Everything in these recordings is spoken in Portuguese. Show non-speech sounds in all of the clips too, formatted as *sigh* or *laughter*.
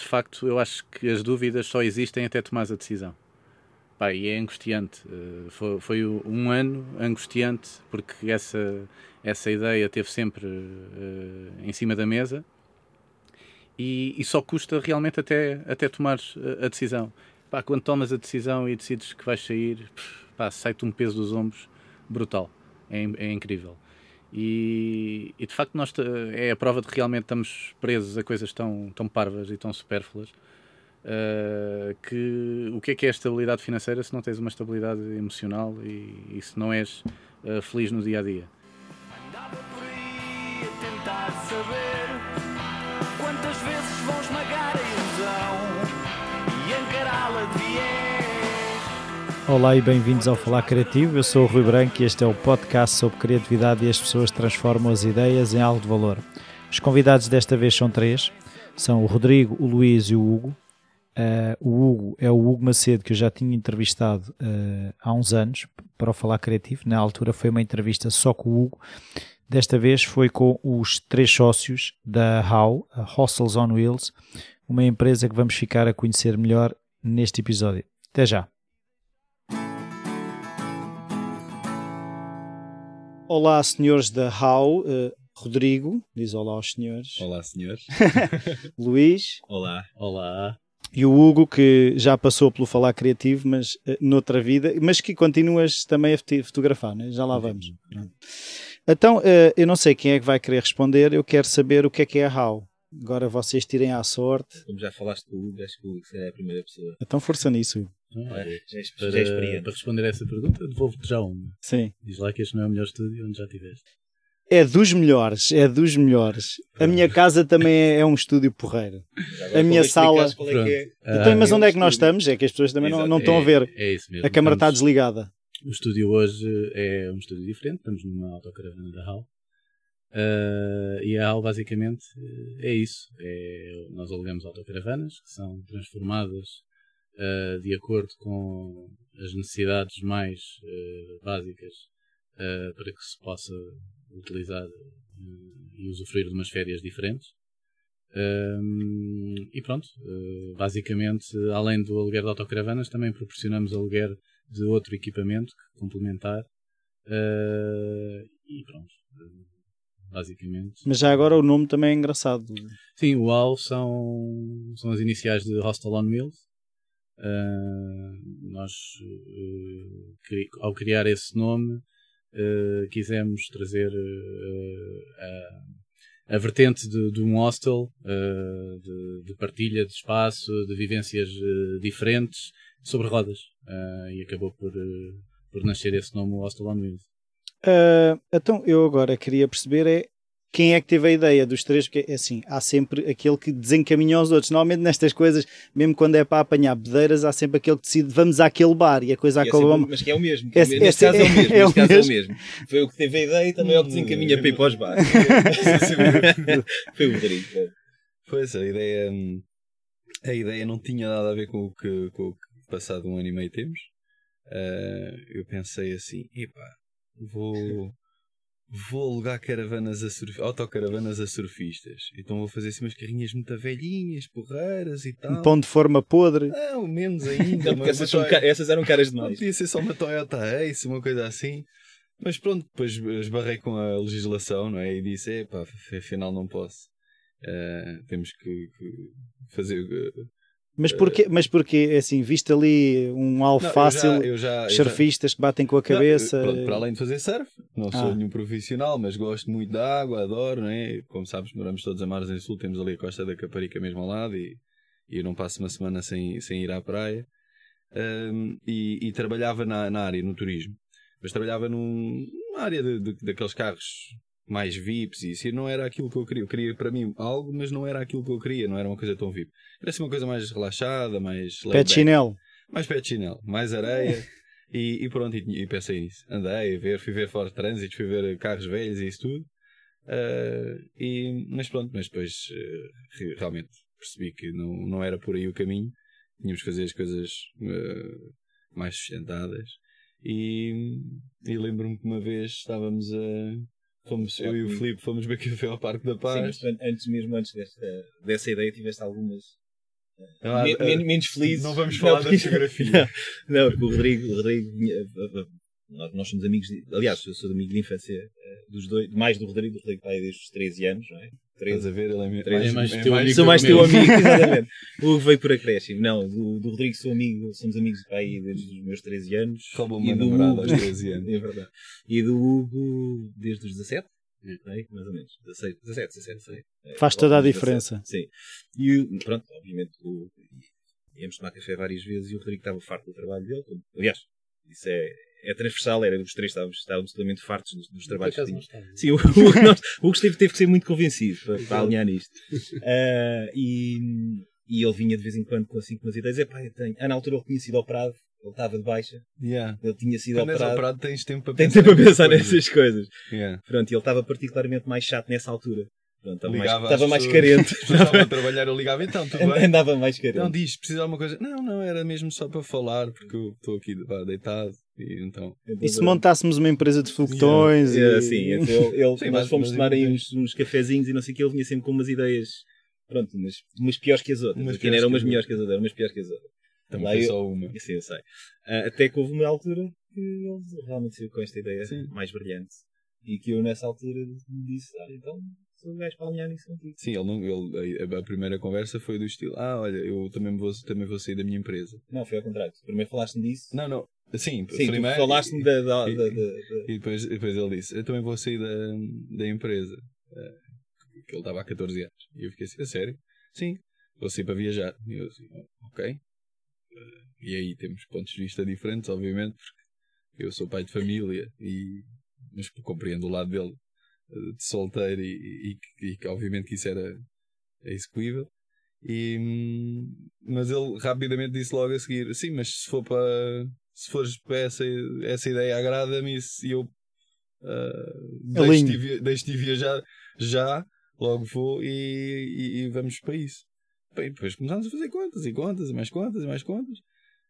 de facto, eu acho que as dúvidas só existem até tomar a decisão. Pá, e é angustiante. Uh, foi, foi, um ano angustiante porque essa, essa ideia teve sempre uh, em cima da mesa e, e, só custa realmente até, até tomar a decisão. Pá, quando tomas a decisão e decides que vais sair, sai-te um peso dos ombros brutal. É, é incrível. E, e, de facto nós é a prova de que realmente estamos presos a coisas tão, tão parvas e tão supérfluas uh, que o que é que é estabilidade financeira se não tens uma estabilidade emocional e, e se não és uh, feliz no dia a dia. Olá e bem-vindos ao Falar Criativo. Eu sou o Rui Branco e este é o podcast sobre criatividade e as pessoas transformam as ideias em algo de valor. Os convidados desta vez são três: são o Rodrigo, o Luís e o Hugo. Uh, o Hugo é o Hugo Macedo que eu já tinha entrevistado uh, há uns anos para o Falar Criativo. Na altura foi uma entrevista só com o Hugo. Desta vez foi com os três sócios da HOW, a Hostels on Wheels, uma empresa que vamos ficar a conhecer melhor neste episódio. Até já! Olá, senhores da HAU. Uh, Rodrigo, diz olá aos senhores. Olá, senhores. *laughs* Luís. Olá. Olá. E o Hugo, que já passou pelo Falar Criativo, mas uh, noutra vida, mas que continuas também a fotografar, né? já lá vamos. Então, uh, eu não sei quem é que vai querer responder, eu quero saber o que é que é a HAU. Agora vocês tirem à sorte. Como já falaste com o Hugo, acho que o Hugo é a primeira pessoa. Então força nisso. Olha, para, para, responder a essa pergunta, devolvo-te já uma. Sim. Diz lá que este não é o melhor estúdio onde já estiveste. É dos melhores, é dos melhores. A minha casa também é, é um estúdio porreiro. A minha sala. É é. Então, mas onde é que nós estamos? É que as pessoas também não, não estão a ver. É, isso mesmo. A câmara está desligada. O estúdio hoje é um estúdio diferente. Estamos numa autocaravana da HAL. Uh, e a HAL basicamente é isso. É, nós alugamos autocaravanas que são transformadas uh, de acordo com as necessidades mais uh, básicas para que se possa utilizar e usufruir de umas férias diferentes. e pronto, basicamente, além do aluguer de autocaravanas, também proporcionamos aluguer de outro equipamento complementar. e pronto, basicamente. Mas já agora o nome também é engraçado. Sim, o AL são, são as iniciais de Hostel on Wheels. Uh, nós, uh, cri ao criar esse nome, uh, quisemos trazer a, a, vertente de, de um hostel, de, de, partilha de espaço, de vivências diferentes sobre rodas. e acabou por, por nascer esse nome, o Hostel on Wheels. Então, eu agora queria perceber é quem é que teve a ideia dos três, porque é assim, há sempre aquele que desencaminha os outros. Normalmente nestas coisas, mesmo quando é para apanhar bedeiras, há sempre aquele que decide vamos àquele bar e a coisa acaba. É mas que é o mesmo. É, neste caso é, o mesmo. *laughs* É, neste caso é o mesmo. Foi o que teve a ideia e também é o que desencaminha para ir para os bares. *laughs* *laughs* Foi o Rodrigo. Pois, a ideia, a ideia não tinha nada a ver com o que, com o que passado um ano e meio temos. Uh, eu pensei assim, epá, vou vou alugar caravanas a surf... autocaravanas a surfistas. Então vou fazer assim umas carrinhas muito velhinhas, porreiras e tal. Um pão de forma podre. Não, menos ainda. *laughs* Não, essas, são, essas, eram caras demais. Podia ser só uma Toyota Ace, uma coisa assim. Mas pronto, depois esbarrei com a legislação, não é? E disse, pá, afinal não posso. Uh, temos que, que fazer uh, mas porquê, mas porquê, é assim, viste ali um alvo não, fácil, eu já, eu já, surfistas já... que batem com a cabeça? Não, pronto, para além de fazer surf, não ah. sou nenhum profissional, mas gosto muito da água, adoro, não é? Como sabes, moramos todos a em Sul, temos ali a Costa da Caparica mesmo ao lado e, e eu não passo uma semana sem, sem ir à praia. Um, e, e, trabalhava na, na, área, no turismo. Mas trabalhava num, numa área de, de, daqueles carros mais VIPs e isso não era aquilo que eu queria. Eu queria para mim algo, mas não era aquilo que eu queria, não era uma coisa tão VIP. Era assim uma coisa mais relaxada, mais. Pé de chinelo. Mais pé de chinelo, mais areia. *laughs* e, e, pronto, e, e, pensei nisso. Andei a ver, fui ver fora de trânsito, fui ver carros velhos e isso tudo. Uh, e, mas pronto, mas depois uh, realmente percebi que não, não era por aí o caminho. Tínhamos que fazer as coisas uh, mais sustentadas. E, e lembro-me que uma vez estávamos a Fomos, eu e o Filipe fomos beber *laughs* café ao Parque da Paz. Sim, mas antes mesmo, antes desta, dessa ideia, tiveste algumas Men uh, menos feliz. Não vamos falar não, da fotografia. *laughs* Não, não, porque o Rodrigo, o Rodrigo nós somos amigos, de, aliás, eu sou amigo de infância dos dois, mais do Rodrigo, do Rodrigo está aí desde os 13 anos, não é? 13, Estás a ver, ele é, 13, é mais, é teu amigo. Sou mais teu amigo, *laughs* exatamente. o Hugo veio por acréscimo. Não, do, do Rodrigo sou amigo, somos amigos aí desde os meus 13 anos. Como uma namorada aos 13 anos. *laughs* é verdade. E do Hugo desde os 17. É, mais ou menos. 16, 17, 17, sei. Faz toda a diferença. sim. E pronto, obviamente, o, íamos tomar café várias vezes e o Rodrigo estava farto do trabalho dele. Aliás, isso é, é transversal, era os três estávamos, estávamos totalmente fartos dos, dos trabalhos que tínhamos. Sim, o, o, nós, o Gustavo teve que ser muito convencido para, para alinhar nisto. Uh, e, e ele vinha de vez em quando com assim com umas ideias. Epá, eu tenho. Ah, na altura ele tinha sido operado, ele estava de baixa. Yeah. Ele tinha sido Quando operado. operado tens tempo para pensar, tempo pensar nessas coisas. Yeah. Pronto, e ele estava particularmente mais chato nessa altura. Pronto, estava ligava mais, estava mais carente. *laughs* Estava a trabalhar, eu ligava então, tudo bem. Andava mais carente. Não, diz, precisa de alguma coisa. Não, não, era mesmo só para falar, porque eu estou aqui deitado. E, então... e se montássemos uma empresa de foguetões? Yeah. E... sim, então ele, sim, nós fomos tomar aí uns, uns cafezinhos e não sei o que, ele vinha sempre com umas ideias, pronto, umas, umas piores que as outras. Umas eram umas melhores que as outras, eram umas piores que as outras. Também foi só uma. *laughs* Sim, eu sei. Uh, até que houve uma altura que ele realmente saiu com esta ideia sim. mais brilhante. E que eu nessa altura disse, ah, então o gajo para alinhar nisso contigo. Sim, ele não, ele, a, a, primeira conversa foi do estilo, ah, olha, eu também vou, também vou sair da minha empresa. Não, foi ao contrário. Primeiro falaste-me disso. Não, não. Sim, Sim primeiro, falaste-me da, da, e, da, da, E depois, depois ele disse, eu também vou sair da, da empresa. Eh, que ele estava há 14 anos. E eu fiquei assim, a sério? Sim, vou sair para viajar. E eu assim, ok. Eh, e aí temos pontos de vista diferentes, obviamente, porque eu sou pai de família e mas compreendo o lado dele de solteiro e, e, e, obviamente que isso era execuível. E, hum, mas ele rapidamente disse logo a seguir: Sim, mas se for para se fores para essa, essa ideia, agrada-me e eu uh, deixo-te deixo de viajar já, logo vou e, e, e, vamos para isso. Bem, depois começámos a fazer contas e contas e mais contas e mais contas.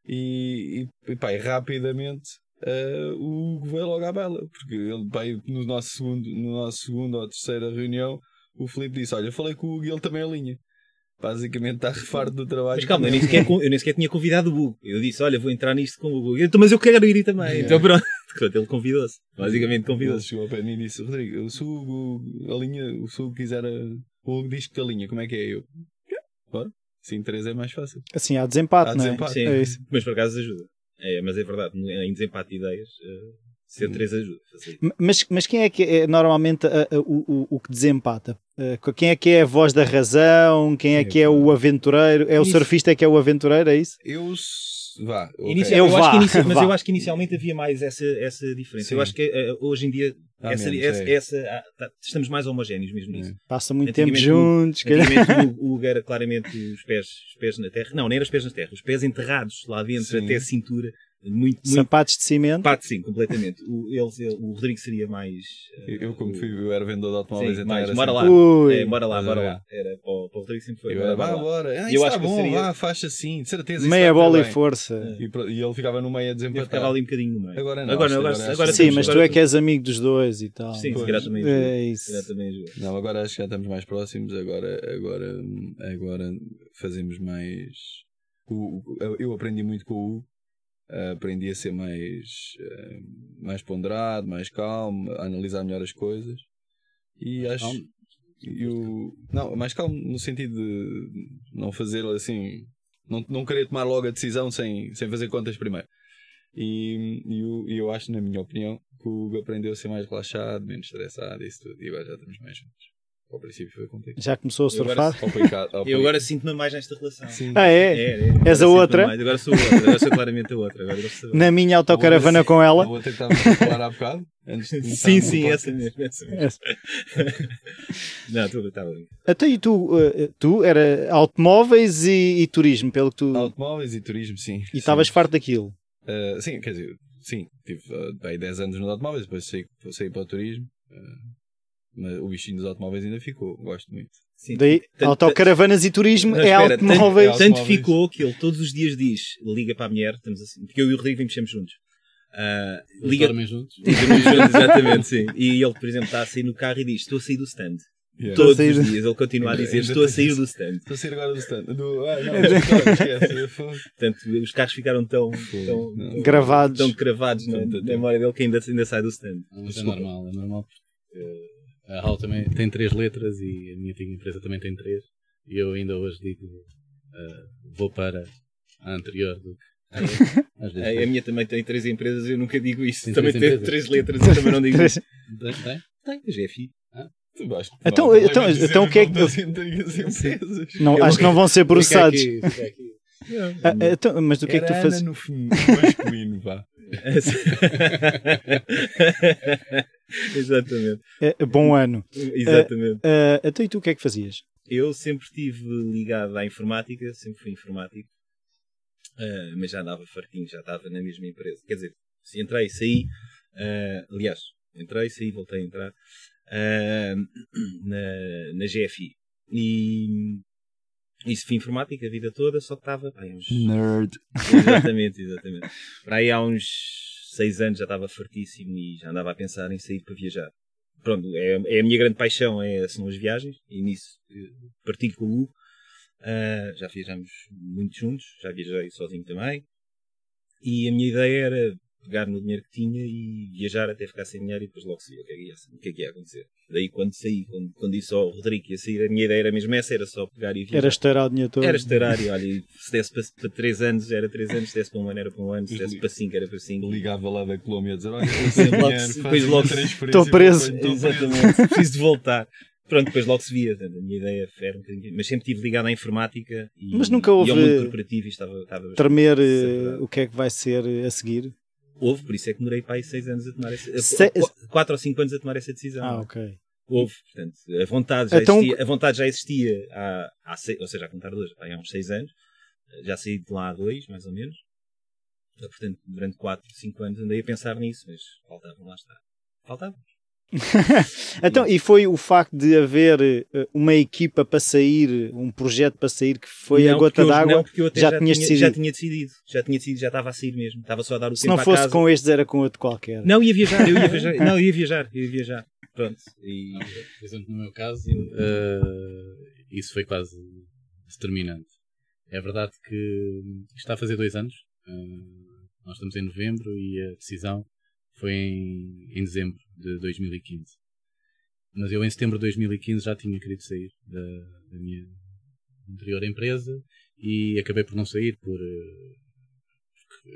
E, e, e pá, rapidamente uh, o Hugo veio logo à bela, porque ele, pá, no nosso segundo, no nosso segundo ou terceira reunião, o Felipe disse: Olha, falei com o Hugo e ele também alinha. Basicamente está refarto do trabalho. Mas calma, eu nem, sequer, *laughs* eu nem sequer tinha convidado o Hugo. Eu disse: Olha, vou entrar nisto com o Hugo. Eu, mas eu quero ir também. Então *laughs* pronto. Ele convidou-se. Basicamente convidou-se. Chegou ao pé e disse: Rodrigo, se o Hugo alinha, se o Hugo quiser, o Hugo diz que alinha, como é que é? Eu, bora. Sim, três é mais fácil. Assim, há desempate, há não é? Desempate. Sim, é isso. Mas por acaso ajuda. É, mas é verdade, em desempate de ideias, uh, ser hum. três ajuda. Mas, mas quem é que é normalmente uh, o, o, o que desempata? Uh, quem é que é a voz da razão? Quem é, é que é o aventureiro? É o isso. surfista que é o aventureiro? É isso? Eu Vá, okay. Inicia, eu, eu vá, inicia, mas vá. eu acho que inicialmente havia mais essa, essa diferença. Sim. Eu acho que uh, hoje em dia ah, essa, menos, essa, é. essa ah, tá, estamos mais homogéneos mesmo nisso. É. Passa muito tempo juntos. O, *laughs* o, era claramente os pés, os pés na terra. Não, nem era os pés na terra, os pés enterrados lá dentro sim. até a cintura muito, muito... Sapatos de cimento? Sapatos, sim, completamente. O, eles, o Rodrigo seria mais. Uh, eu, como fui, eu era vendedor de automóveis, sim, então mais, era bora assim. lá. É, bora lá, bora lá. Era, para, o, para o Rodrigo sempre foi. Eu era, bora, bora. Ah, eu acho bom, que seria... faixa assim, de certeza. Meia bola e força. E, e, ele ficava no meio a desempatar. Eu ficava ali um bocadinho no meio. Agora não. Agora, agora, agora, agora sim, mas tu é que és amigo dos dois e tal. Sim, se calhar também é isso. Não, agora acho que já estamos mais próximos. Agora, agora, agora fazemos mais. Eu aprendi muito com o aprendi a ser mais, uh, mais ponderado, mais calmo, a analisar melhor as coisas. E acho. Calmo. Eu, não, mais calmo no sentido de não fazer assim. Não, não querer tomar logo a decisão sem, sem fazer contas primeiro. E, e eu, eu acho, na minha opinião, que o Hugo aprendeu a ser mais relaxado, menos estressado, isso tudo. E agora já estamos mais juntos. Ao princípio foi contigo. Já começou a surfar? Eu agora, sinto-me mais nesta relação. Sim. Ah, é? é, é. És a outra? Mais. Agora sou outra. Agora sou claramente a outra. Agora sou Na minha autocaravana com ela? A outra que estava a falar há bocado? sim, sim, essa mesmo. Essa mesmo. Essa. *laughs* Não, tu estava bem. Até e tu, uh, tu era automóveis e, e, turismo, pelo que tu. Automóveis e turismo, sim. E estavas farto daquilo? Uh, sim, quer dizer, sim. Tive uh, aí 10 anos nos automóveis, depois saí, saí para o turismo. Uh, mas o bichinho dos automóveis ainda ficou, gosto muito. Sim, Daí, tanto, autocaravanas e turismo não, é espera, automóveis. Tanto, tanto ficou que ele todos os dias diz, liga para a mulher, estamos assim, porque eu e o Rodrigo vimos sempre juntos. Uh, liga, dormem juntos? *laughs* Dormem juntos, exatamente, sim. E ele, por exemplo, está a sair no carro e diz: Estou a sair do stand. Yeah. Todos sair... os dias ele continua a dizer: Estou a sair do stand. Estou a sair agora do stand. Do... *laughs* Ah, não, Portanto, os carros ficaram tão, tão, gravados, tão cravados na, na memória dele que ainda, ainda sai do stand. Mas é normal, é normal porque uh, a HAL também tem três letras e a minha antiga empresa também tem três. E eu ainda hoje digo: uh, vou para a anterior do que a, *laughs* a minha também tem três empresas e eu nunca digo isso. Tem também tem três letras e também não digo isso. Tem? Tem, tem GFI. Ah. Então, então, então o que é que. Não, acho que não vão ser processados. Aqui, aqui. Ah, então, mas do que é que tu fazes? no fim, masculino, vá. *laughs* Exatamente. É, bom ano. Exatamente. Uh, uh, então, e tu o que é que fazias? Eu sempre estive ligado à informática, sempre fui informático. Uh, mas já andava fartinho, já estava na mesma empresa. Quer dizer, se entrei e saí, aliás, entrei, saí, voltei a entrar *clears throat* na, na GFI. E isso fui informática a vida toda, só que estava. Ai, uns... Nerd! Exatamente, exatamente. Para aí há uns seis anos já estava fartíssimo e já andava a pensar em sair para viajar. Pronto, é, é a minha grande paixão, é, são as viagens, e nisso partilho com o Hugo. Uh, já viajamos muito juntos, já viajei sozinho também. E a minha ideia era pegar no dinheiro que tinha e viajar até ficar sem dinheiro e depois logo se via o que é que ia, o que é que ia acontecer. Daí quando saí, quando, quando disse ao Rodrigo que ia sair, a minha ideia era mesmo essa, era só pegar e viajar. Era estourar o dinheiro todo. Era estourar e olha, se desse para, para 3 anos era 3 anos, se desse para um ano era para um ano, se desse para 5 era para 5. Ligava lá da Colômbia a dizer, olha, depois logo estou preso. Exatamente, preciso de voltar. Pronto, depois logo se via. A minha ideia era um bocadinho. Mas sempre estive ligado à informática e, mas nunca houve e ao mundo corporativo e estava, estava tremer uh, o que é que vai ser a seguir. Houve, por isso é que demorei para aí seis anos a tomar essa Se... quatro ou cinco anos a tomar essa decisão. Ah, ok. Houve, portanto, a vontade já então... existia, a vontade já existia há, há seis, ou seja, a contar dois, há uns seis anos. Já saí de lá há dois, mais ou menos. Portanto, durante quatro, cinco anos andei a pensar nisso, mas faltavam, lá está. Faltavam. *laughs* então, e foi o facto de haver eh, uma equipa para sair, um projeto para sair que foi não, a gota d'água? Não, porque eu até já, já, tinha, decidido. já tinha decidido. Já tinha decidido, já estava a sair mesmo. Estava só a dar o Se tempo não fosse com estes, era com outro qualquer. Não, ia viajar, eu ia *laughs* viajar. não, ia viajar, ia viajar. Pronto. E... Por exemplo, no meu caso, uh, isso foi quase determinante. É verdade que está a fazer dois anos. Uh, nós estamos em novembro e a decisão foi em, em dezembro de 2015. Mas eu em setembro de 2015 já tinha querido sair da, da minha anterior empresa e acabei por não sair por uh,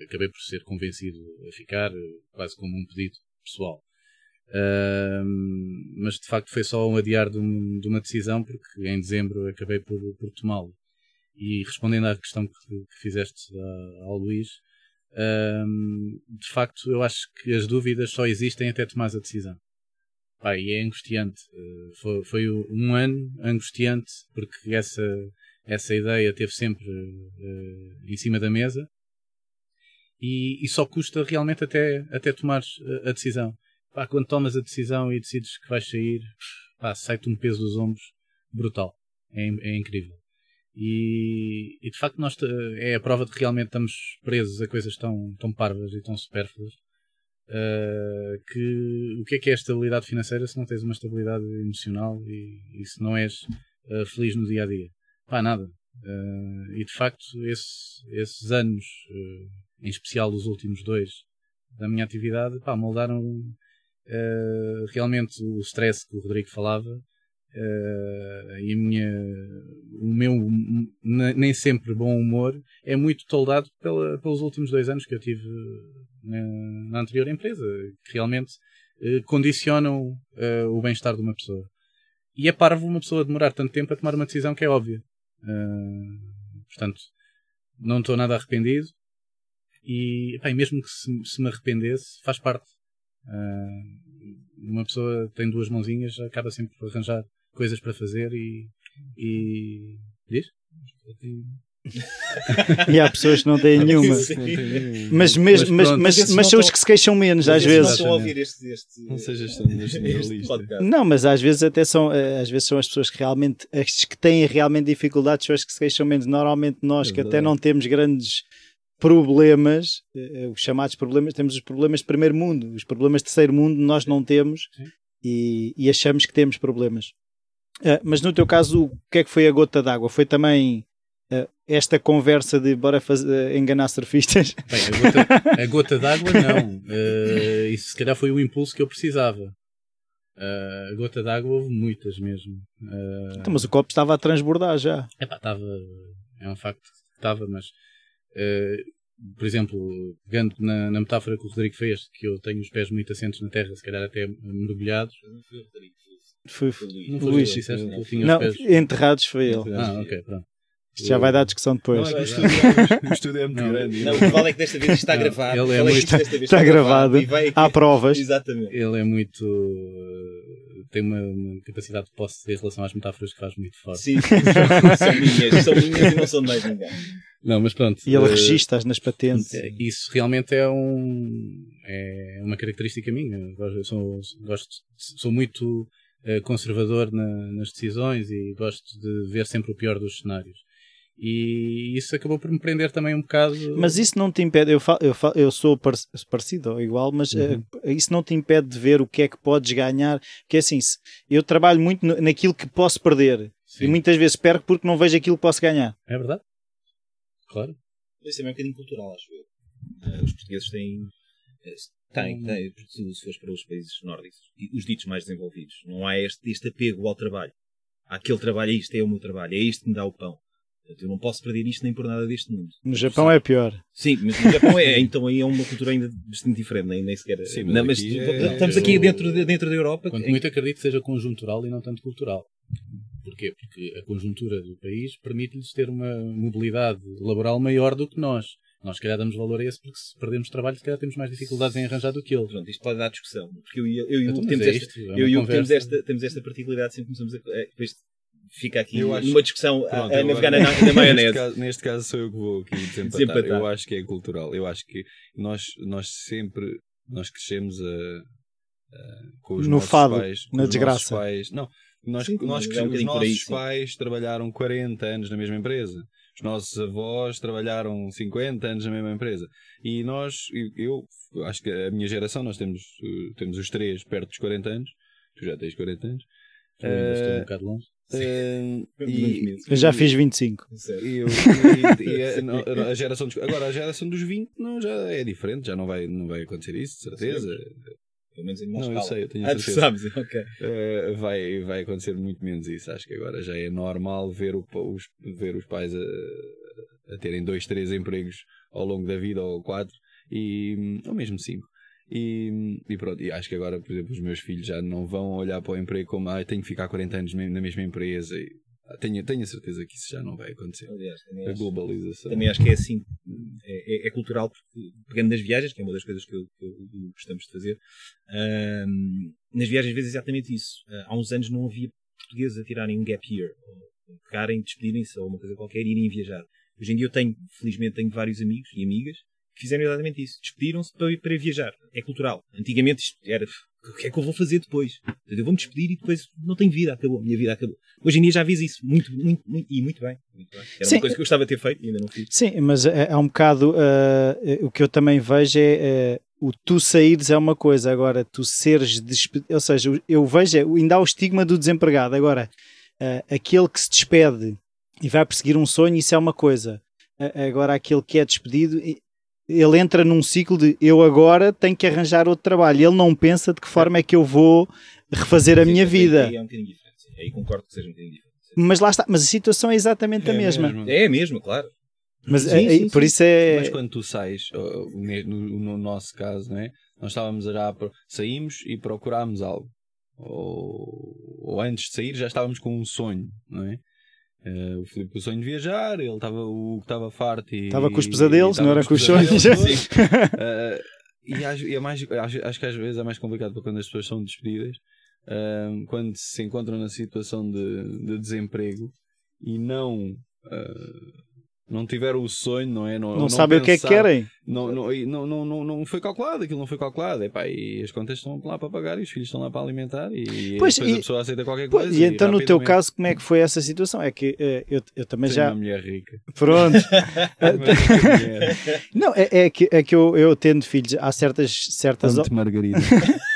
acabei por ser convencido a ficar uh, quase como um pedido pessoal. Uh, mas de facto foi só um adiar de, um, de uma decisão porque em dezembro acabei por, por tomá-lo. E respondendo à questão que, que fizeste ao Luís, de facto, eu acho que as dúvidas só existem até tomar a decisão. Pá, e é angustiante. Uh, foi, foi, um ano angustiante porque essa, essa ideia teve sempre uh, em cima da mesa e, e, só custa realmente até, até tomar a decisão. Pá, quando tomas a decisão e decides que vais sair, sai-te um peso dos ombros brutal. É, é incrível. E, e, de facto nós é a prova de que realmente estamos presos a coisas tão, tão parvas e tão supérfluas uh, que o que é que é estabilidade financeira se não tens uma estabilidade emocional e, e se não és uh, feliz no dia a dia? Pá, nada. Uh, e de facto esse, esses anos, em especial os últimos dois da minha atividade, pá, moldaram realmente o stress que o Rodrigo falava Uh, e a minha, o meu nem sempre bom humor é muito toldado pela, pelos últimos dois anos que eu tive na, na anterior empresa, que realmente uh, condicionam uh, o bem-estar de uma pessoa. E é parvo uma pessoa demorar tanto tempo a tomar uma decisão que é óbvia. portanto, não estou nada arrependido. E, epá, mesmo que se, se, me arrependesse, faz parte. uma pessoa tem duas mãozinhas, acaba sempre por arranjar coisas para fazer e. e... Diz? *laughs* e há pessoas que não têm nenhuma. Mas, mas, mas, mas, mas, são os que se queixam menos, às vezes. Não, ouvir este, este, não sejas tão generalista. Não, mas às vezes até são, eh, às vezes são as pessoas que realmente, as que têm realmente dificuldades, são as que se queixam menos. Normalmente nós que até não temos grandes problemas, eh, os chamados problemas, temos os problemas de primeiro mundo, os problemas de terceiro mundo nós não temos e, e achamos que temos problemas. Uh, mas no teu caso, o que é que foi a gota d'água? Foi também uh, esta conversa de bora fazer, uh, enganar surfistas? *laughs* Bem, a gota, *laughs* gota d'água não. Uh, isso se calhar foi o impulso que eu precisava. Uh, a gota d'água houve muitas mesmo. Uh, então, mas o copo estava a transbordar já. Epá, estava. É um facto que estava, mas. Uh, por exemplo, pegando na, na, metáfora que o Rodrigo fez, que eu tenho os pés muito assentos na terra, se calhar até mergulhados. Foi, foi, não foi Luís, que eu tinha não, enterrados foi ele. Ah, ok, pronto. Isto já vai dar discussão depois. Não, é o estúdio é muito não, grande. Não, o vale é que desta vez isto está não, gravado. Ele é muito... está, está gravado. Há provas. Exatamente. Ele é muito. tem uma, uma, capacidade de posse em relação às metáforas que faz muito forte. Sim, são minhas. São minhas e não são de mais ninguém. Não, mas pronto. E ele uh, registra nas patentes. É, isso realmente é um. É uma característica minha. Eu sou, gosto, sou muito uh, conservador na, nas decisões e gosto de ver sempre o pior dos cenários. E isso acabou por me prender também um bocado. Mas isso não te impede, eu, falo, eu, falo, eu sou parecido ou igual, mas uhum. uh, isso não te impede de ver o que é que podes ganhar. Porque assim, eu trabalho muito naquilo que posso perder Sim. e muitas vezes perco porque não vejo aquilo que posso ganhar. É verdade, claro. Isso é um bocadinho cultural, acho eu. Uh, os portugueses têm. Têm, hum. têm, se fores para os países nórdicos, os ditos mais desenvolvidos, não há este, este apego ao trabalho. Aquele trabalho é isto, é o meu trabalho, é isto que me dá o pão eu não posso perder isto nem por nada deste mundo. No Japão é pior. Sim, mas no Japão é, então aí é uma cultura ainda bastante diferente, nem, nem sequer. Sim, mas, não, mas aqui é... estamos aqui dentro, de, dentro da Europa. Quanto muito acredito que seja conjuntural e não tanto cultural. Porquê? Porque a conjuntura do país permite-lhes ter uma mobilidade laboral maior do que nós. Nós, se calhar, damos valor a esse porque se perdemos trabalho, se calhar temos mais dificuldades em arranjar do que ele. Pronto, isto pode dar discussão. Porque eu, eu, eu, então, temos, é esta, é eu, eu temos, esta, temos esta particularidade sempre começamos a. É, fica aqui acho, numa discussão pronto, a, a navegar na, na maionese. Neste caso, neste caso, sou eu que vou aqui *laughs* desempatar. desempatar. Eu acho que é cultural. Eu acho que nós, nós sempre nós crescemos a, a com os no nossos fado, pais. Na desgraça. Pais. Não, nós, sim, nós é um os nossos aí, pais trabalharam 40 anos na mesma empresa. Os nossos avós trabalharam 50 anos na mesma empresa. E nós, eu, acho que a minha geração, nós temos, temos os três perto dos 40 anos. Tu já tens 40 anos. Eu ainda uh, estou um bocado longe. *laughs* Uh, e, eu já fiz 25. E, eu, *laughs* e, e a, a, geração dos, agora a geração dos 20 não, já é diferente, já não vai, não vai acontecer isso, de certeza. Pelo menos em Não, escala. eu sei, eu tenho ah, certeza. sabes, *laughs* ok. Uh, vai, vai acontecer muito menos isso. Acho que agora já é normal ver, o, os, ver os pais a, a terem dois, três empregos ao longo da vida, ou quatro, e, ou mesmo cinco. E, e, pronto, e acho que agora, por exemplo, os meus filhos já não vão olhar para o emprego como ah, tenho que ficar 40 anos na mesma empresa. E, tenho, tenho a certeza que isso já não vai acontecer. Aliás, a acho, globalização. Também acho que é assim, é, é, é, cultural, porque pegando nas viagens, que é uma das coisas que, eu, que, eu, que gostamos de fazer, nas viagens às vezes é exatamente isso. Uh, há uns anos não havia portugueses a tirarem um gap year, ou pegarem, despedirem-se ou uma coisa qualquer irem viajar. Hoje em dia eu tenho, felizmente, tenho vários amigos e amigas fizeram exatamente isso. Despediram-se para, para viajar. É cultural. Antigamente isto era o que é que eu vou fazer depois? Eu vou-me despedir e depois não tenho vida, acabou, a minha vida acabou. Hoje em dia já vis isso, muito, muito, muito e muito bem. Muito bem. Era Sim. uma coisa que eu gostava de ter feito e ainda não fiz. Sim, mas é, é um bocado uh, o que eu também vejo é. Uh, o tu saíres é uma coisa, agora tu seres despedido, ou seja, eu vejo, ainda há o estigma do desempregado. Agora, uh, aquele que se despede e vai perseguir um sonho, isso é uma coisa. Agora, aquele que é despedido, ele entra num ciclo de eu agora tenho que arranjar outro trabalho. Ele não pensa de que forma é que eu vou refazer a minha vida. Aí é um bocadinho diferente. Aí concordo que seja um bocadinho diferente. Mas lá está, mas a situação é exatamente é a mesma. É a mesma, claro. Mas sim, é, sim, por sim. isso é. Mas quando tu sais, no, no nosso caso, não é? Nós estávamos já saímos e procurámos algo. Ou, ou antes de sair já estávamos com um sonho, não é? Uh, o Filipe com o sonho de viajar, ele estava o que estava farto e estava com os pesadelos, não era com os sonhos. uh, *laughs* e, acho, e é mais, acho, acho, que às vezes é mais complicado para quando as pessoas são despedidas, uh, quando se encontram na situação de, de desemprego e não não tiveram o sonho, não é? Não, não, não sabem o que é que querem. Não, não, não, não, não, não foi calculado, aquilo não foi calculado. Epá, e as contas estão lá para pagar e os filhos estão lá para alimentar e pois, depois e, a pessoa aceita qualquer coisa. Pois, e, e, então, no teu caso, como é que foi essa situação? É que uh, eu, eu também Tenho já. uma mulher rica. Pronto. *laughs* não, é, é, que, é que eu, eu tendo filhos, há certas. certas... Margarida. *laughs*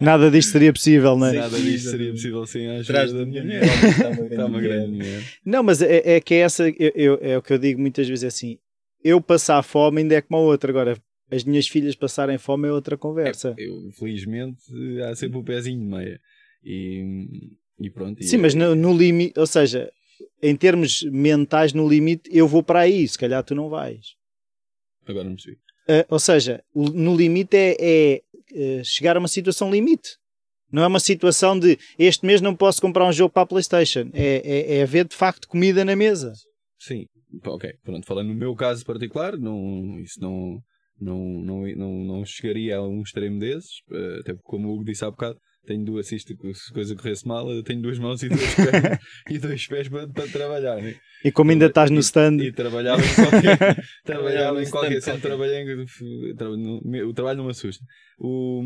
Nada disto seria possível, não é? Nada disto seria possível sem a ajuda da minha mulher. Está uma grande, está uma grande mulher. Não, mas é, é que é essa, eu, eu, é o que eu digo muitas vezes é assim, eu passar fome ainda é como a outra, agora as minhas filhas passarem fome é outra conversa. É, eu, felizmente, há sempre o um pezinho de meia. E, e pronto. Sim, e mas no, no limite, ou seja, em termos mentais, no limite, eu vou para aí, se calhar tu não vais. Agora não percebi. Uh, ou seja, no limite é, é uh, chegar a uma situação limite. Não é uma situação de este mês não posso comprar um jogo para a PlayStation. É, é, é haver de facto comida na mesa. Sim, ok. Pronto, falando no meu caso particular, não, isso não, não, não, não, não chegaria a um extremo desses. Uh, até porque, como o Hugo disse há bocado, tenho duas, se a coisa corresse mal, eu tenho duas mãos e dois pés, *laughs* e dois pés para, para trabalhar. Né? E como ainda estás no stand. E, e trabalhava em qualquer. *laughs* trabalhava em qualquer. Sempre trabalhei o trabalho não me assusta. O,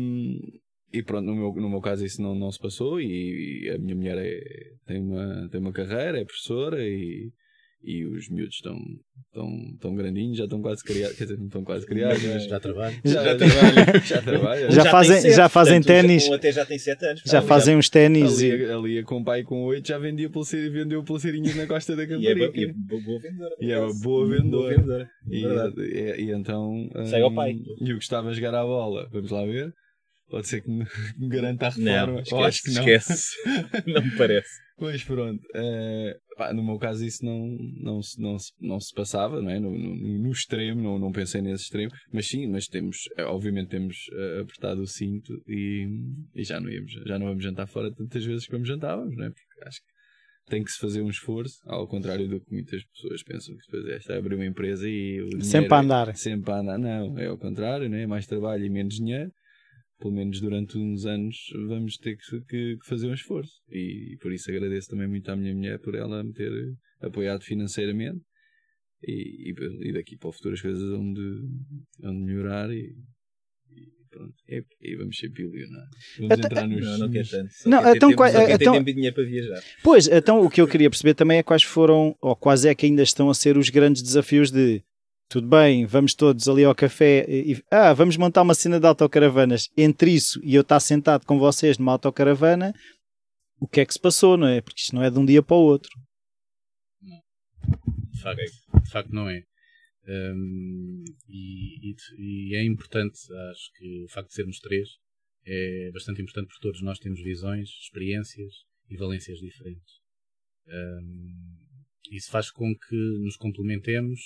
e pronto, no meu, no meu caso isso não, não se passou. E, e a minha mulher é, tem, uma, tem uma carreira, é professora e e os miúdos estão tão, tão grandinhos, já estão quase criados, quer dizer, não estão quase criados, mas já trabalham. Já, já trabalham, já trabalham. Já, já fazem, sete, já fazem ténis. Um até já tem 7 anos. Já fazem uns ténis. Ali, e... ali com o pai com 8 já vendia pulseira, vendeu pulseirinhas na costa da Camparica. *laughs* e é, é boa vendedora. E é uma boa vendedora. vendedora. E, e, e, então. Sai ao pai. E o que estava a jogar a bola, vamos lá ver. Pode ser que me, *laughs* me garanta a reforma. Não, esquece, acho que não. Esquece. *laughs* não me parece. Pois pronto. Uh, pá, no meu caso isso não, não, se, não, se, não se passava, não é? No, no, no, extremo, não, não pensei nesse extremo. Mas sim, mas temos, eh, obviamente temos uh, apertado o cinto e, e já, não íamos, já não vamos jantar fora tantas vezes como jantávamos, não é? Porque acho que tem que se fazer um esforço, ao contrário do que muitas pessoas pensam que depois esta é abrir uma empresa e sempre a andar. É, sempre a andar, não, é ao contrário, né? mais trabalho e menos dinheiro pelo menos durante uns anos, vamos ter que, que, fazer um esforço. E, e, por isso agradeço também muito à minha mulher por ela me ter apoiado financeiramente. E, e, e daqui para o futuro as coisas vão de, vão de melhorar e, pronto, é, e vamos ser bilionários. Vamos então, entrar nos. Não, não quer tanto. Só não, então, tempo, só então, tempo e dinheiro para viajar. Pois, então o que eu queria perceber também é quais foram, ou quais é que ainda estão a ser os grandes desafios de tudo bem, vamos todos ali ao café e ah, vamos montar uma cena de autocaravanas. Entre isso e eu estar sentado com vocês numa autocaravana, o que é que se passou, não é? Porque isto não é de um dia para o outro. Não. De facto, de facto não é. Um, e, e, e, é importante, acho que o facto de sermos três é bastante importante porque todos nós temos visões, experiências e valências diferentes. Um, isso faz com que nos complementemos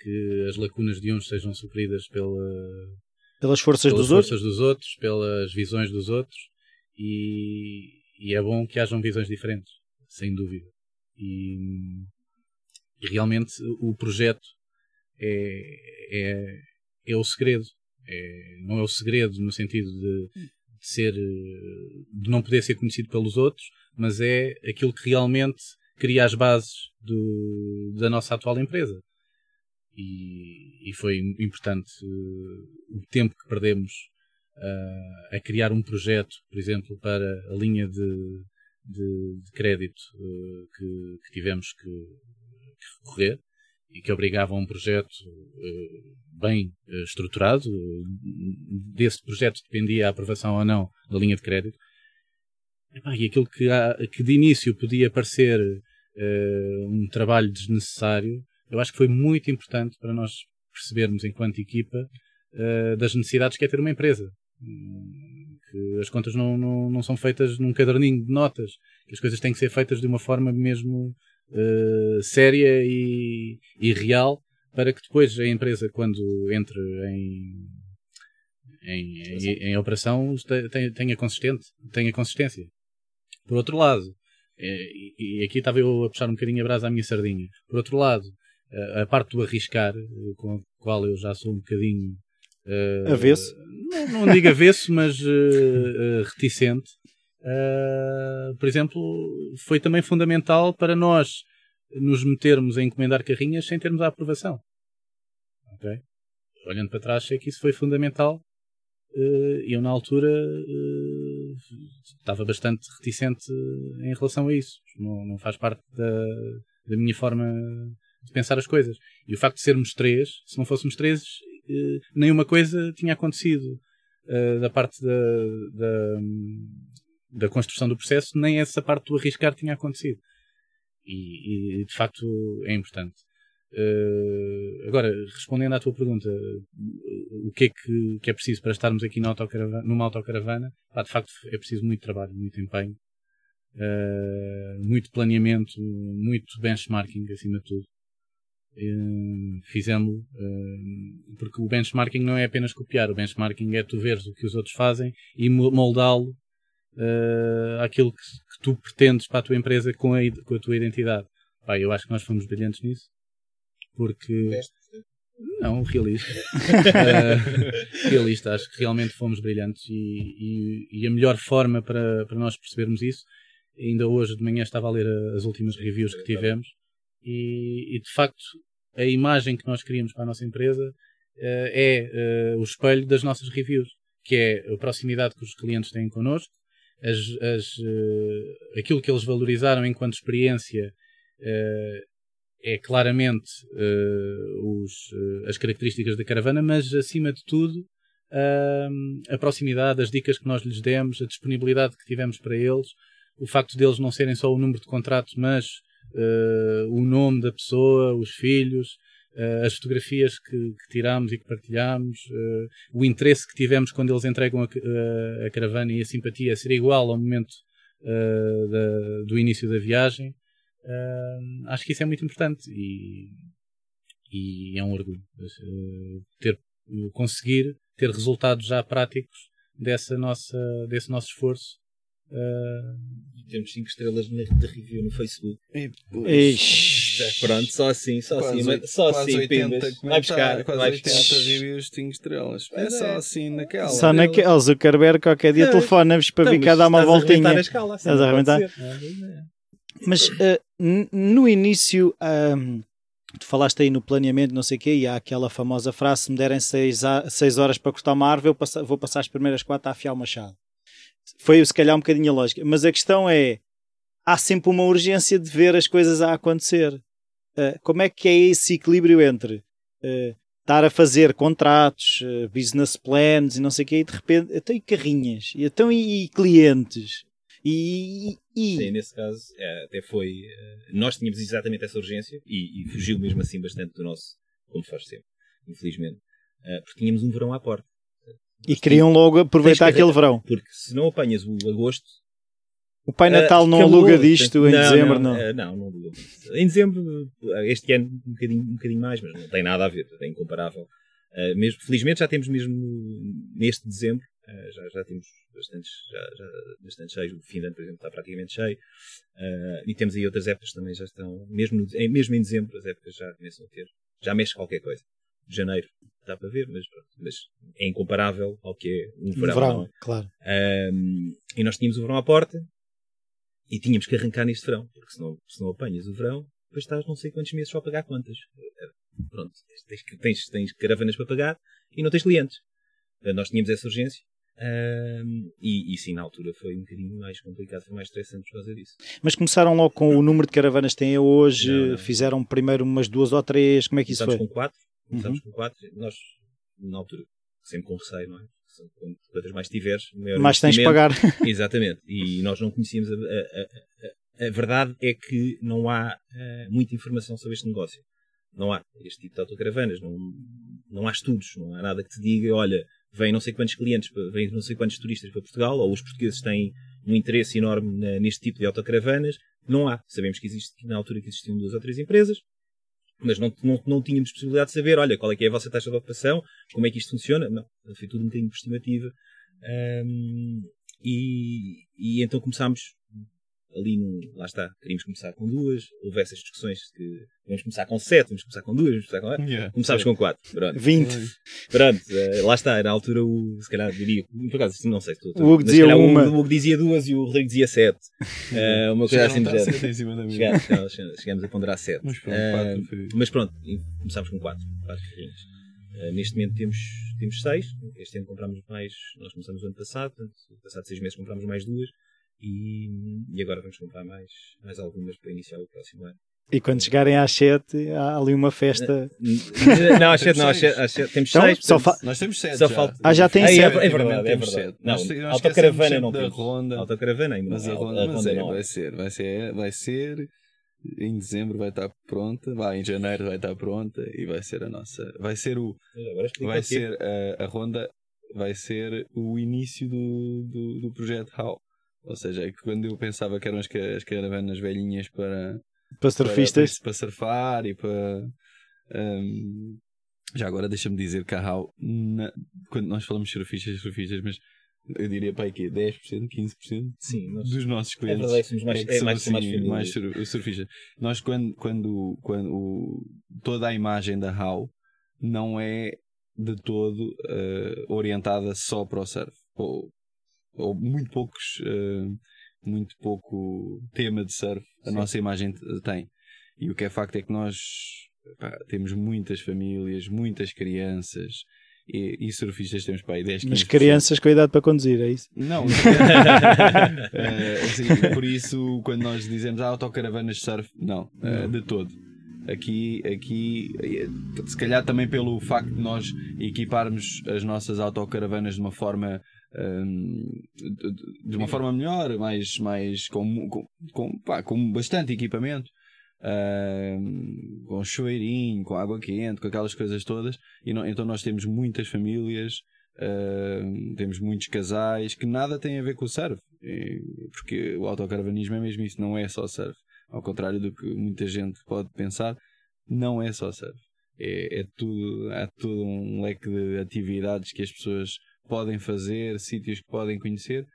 que as lacunas de uns sejam supridas pela, pelas forças, pelas dos, forças outros? dos outros, pelas visões dos outros, e, e, é bom que hajam visões diferentes, sem dúvida. E, e realmente o projeto é, é, é o segredo. É, não é o segredo no sentido de, de, ser de não poder ser conhecido pelos outros, mas é aquilo que realmente cria as bases do, da nossa atual empresa e, e foi importante uh, o tempo que perdemos uh, a criar um projeto, por exemplo, para a linha de, de, de crédito uh, que, que, tivemos que, que, recorrer e que obrigava a um projeto bem estruturado. Desse projeto dependia a aprovação ou não da linha de crédito. E aquilo que, que de início podia parecer um trabalho desnecessário eu acho que foi muito importante para nós percebermos, enquanto equipa, uh, das necessidades que é ter uma empresa. Que as contas não, não, não são feitas num caderninho de notas, que as coisas têm que ser feitas de uma forma mesmo uh, séria e, e real, para que depois a empresa, quando entre em, em, em, em operação, tenha, tenha, consistente, tenha consistência. Por outro lado, eh, e, e aqui estava eu a puxar um bocadinho a brasa à minha sardinha, por outro lado, a parte do arriscar, eh, com a qual eu já sou um bocadinho uh, avesso, não, não digo avesso, mas uh, reticente. Uh, por exemplo, foi também fundamental para nós nos metermos a encomendar carrinhas sem termos a aprovação. Okay? Olhando para trás, sei que isso foi fundamental. E eu, na altura, estava bastante reticente em relação a isso. Não, não faz parte da, da minha forma de pensar as coisas. E o facto de sermos três, se não fôssemos três, eh, nenhuma coisa tinha acontecido uh, da parte da, da, da, construção do processo, nem essa parte do arriscar tinha acontecido. E, e de facto é importante. Uh, agora, respondendo à tua pergunta, o que é que, que é preciso para estarmos aqui autocaravana, numa autocaravana? Pá, de facto, é preciso muito trabalho, muito empenho, uh, muito planeamento, muito benchmarking acima de tudo. Uh, fizemos uh, porque o benchmarking não é apenas copiar, o benchmarking é tu veres o que os outros fazem e moldá-lo uh, àquilo que, que, tu pretendes para a tua empresa com a, com a tua identidade. Pá, eu acho que nós fomos brilhantes nisso porque. Não, realista. uh, *laughs* realista, acho que realmente fomos brilhantes e, e, e, a melhor forma para, para nós percebermos isso, ainda hoje de manhã estava a ler as últimas reviews que tivemos e, e de facto a imagem que nós queríamos para a nossa empresa uh, é uh, o espelho das nossas reviews, que é a proximidade que os clientes têm connosco, as, as, aquilo que eles valorizaram enquanto experiência é claramente os, as características da caravana, mas acima de tudo a proximidade, as dicas que nós lhes demos, a disponibilidade que tivemos para eles, o facto deles não serem só o número de contratos, mas o nome da pessoa, os filhos, as fotografias que, que tiramos e que partilhamos, o interesse que tivemos quando eles entregam a, a, caravana e a simpatia ser igual ao momento da, do início da viagem. Uh, acho que isso é muito importante e, e é um orgulho uh, ter, conseguir ter resultados já práticos dessa nossa, desse nosso esforço. Uh, temos 5 estrelas de review no Facebook. Ixi. Pronto, só assim, só quase assim, só assim, 80 Vai buscar, quase vai buscar. 80 reviews, 5 estrelas. É só assim naquela. Só naquela. O Zuckerberg qualquer dia telefona-vos para vir cá dar uma voltinha. Estás a arrebentar? Mas uh, no início, um, tu falaste aí no planeamento, não sei o quê, e há aquela famosa frase: se me derem 6 horas para cortar uma árvore, eu vou passar as primeiras 4 a afiar o machado. Foi se calhar um bocadinho a lógica. Mas a questão é: há sempre uma urgência de ver as coisas a acontecer. Uh, como é que é esse equilíbrio entre uh, estar a fazer contratos, uh, business plans e não sei o quê, e de repente, até então, carrinhas, e, então, e, e clientes, e, e... Sim, nesse caso, é, até foi. Nós tínhamos exatamente essa urgência e, e, fugiu mesmo assim bastante do nosso, como faz sempre, infelizmente, porque tínhamos um verão à porta. E queriam logo aproveitar aquele verão. Porque se não apanhas o agosto. O Pai Natal uh, não aluga disto em não, dezembro, não? Não, não, não aluga. Em dezembro, este ano, um bocadinho, um bocadinho mais, mas não tem nada a ver, é incomparável. Uh, mesmo, felizmente já temos mesmo neste dezembro, uh, já, já temos bastantes, já, já bastante cheios. O fim de ano, por exemplo, está praticamente cheio. Uh, e temos aí outras épocas também já estão, mesmo, mesmo em dezembro, as épocas já começam a ter, já mexe qualquer coisa. Janeiro dá para ver, mas, mas é incomparável ao que é um verão. verão é? claro. Um, e nós tínhamos o verão à porta e tínhamos que arrancar neste verão, porque se não, se não apanhas o verão, depois estás não sei quantos meses só a pagar contas. Pronto, tens, tens, tens caravanas para pagar e não tens clientes. Nós tínhamos essa urgência um, e, e, sim, na altura foi um bocadinho mais complicado, foi mais estressante por causa disso. Mas começaram logo com o número de caravanas que têm hoje, não, não. fizeram primeiro umas duas ou três, como é que isso foi? com quatro, começámos uhum. com quatro, nós na altura, sempre com receio, não é? Quantas mais tiveres, mais tens de pagar. *laughs* Exatamente, e nós não conhecíamos a, a, a, a verdade é que não há uh, muita informação sobre este negócio. Não há este tipo de autocaravanas, não, não há estudos, não há nada que te diga, olha, vêm não sei quantos clientes, vêm não sei quantos turistas para Portugal, ou os portugueses têm um interesse enorme neste tipo de autocaravanas. Não há. Sabemos que existe, na altura que existiam duas ou três empresas, mas não, não, não tínhamos possibilidade de saber, olha, qual é que é a vossa taxa de ocupação, como é que isto funciona. Não, foi tudo um bocadinho por estimativa. Um, e, e então começámos ali num, lá está, queríamos começar com duas, houve essas discussões que vamos começar com sete, vamos começar com duas, vamos começar com yeah, começámos com quatro, pronto. 20. Pronto, uh, lá está, na altura o, se calhar diria, por acaso, não sei, estou, o Hugo dizia uma. O, Hugo dizia duas e o Rodrigo dizia sete. Uh, *laughs* uma coisa assim de chegámos, chegámos, chegámos a ponderar sete. Mas pronto, uh, mas pronto começámos com quatro, quatro carrinhos. Uh, neste momento temos, temos seis, este ano comprámos mais, nós começamos o ano passado, portanto, passado seis meses comprámos mais duas, e, e agora vamos comprar mais, mais algumas para iniciar o próximo ano. E quando chegarem às 7, há ali uma festa. Não, às 7 não, às 7 temos 6. Então, fa... Nós temos 7. Só falta... Ah, já tem 7. É, é, verdade, é verdade. Não, nós, autocaravana não temos. Ronda. Autocaravana ainda mas a Ronda, mas é, vai ser, vai ser, vai ser. Em dezembro vai estar pronta, vai, em janeiro vai estar pronta e vai ser a nossa. Vai ser o. Vai ser a, a Ronda, vai ser o início do, do, do projeto HAL. Ou seja, é que quando eu pensava que eram as, as caravanas velhinhas para, para surfistas, para, para surfar e para. Um, já agora deixa-me dizer que a HAL, na, quando nós falamos surfistas, surfistas, mas eu diria para aqui 10%, 15% Sim, nós, dos nossos clientes. É verdade, somos mais, é, é mais, assim, mais, mais surfistas. Nós, quando, quando, quando toda a imagem da HAL não é de todo uh, orientada só para o surf. Ou, ou muito poucos, uh, muito pouco tema de surf a Sim. nossa imagem tem. E o que é facto é que nós pá, temos muitas famílias, muitas crianças. E, e surfistas temos para aí 10, 15 Mas crianças com idade para conduzir, é isso? Não, uh, *laughs* *laughs* assim, por isso quando nós dizemos ah, autocaravanas de surf, não, uh, de todo. Aqui, aqui, se calhar também pelo facto de nós equiparmos as nossas autocaravanas de uma forma de uma forma melhor, mais, mais com, com, com, pá, com bastante equipamento, uh, com chuveirinho, com água quente, com aquelas coisas todas. E não, então nós temos muitas famílias, uh, temos muitos casais que nada tem a ver com o surf, porque o autocaravanismo é mesmo isso, não é só surf. Ao contrário do que muita gente pode pensar, não é só surf. É, é tudo, há todo um leque de atividades que as pessoas podem fazer, sítios que podem conhecer,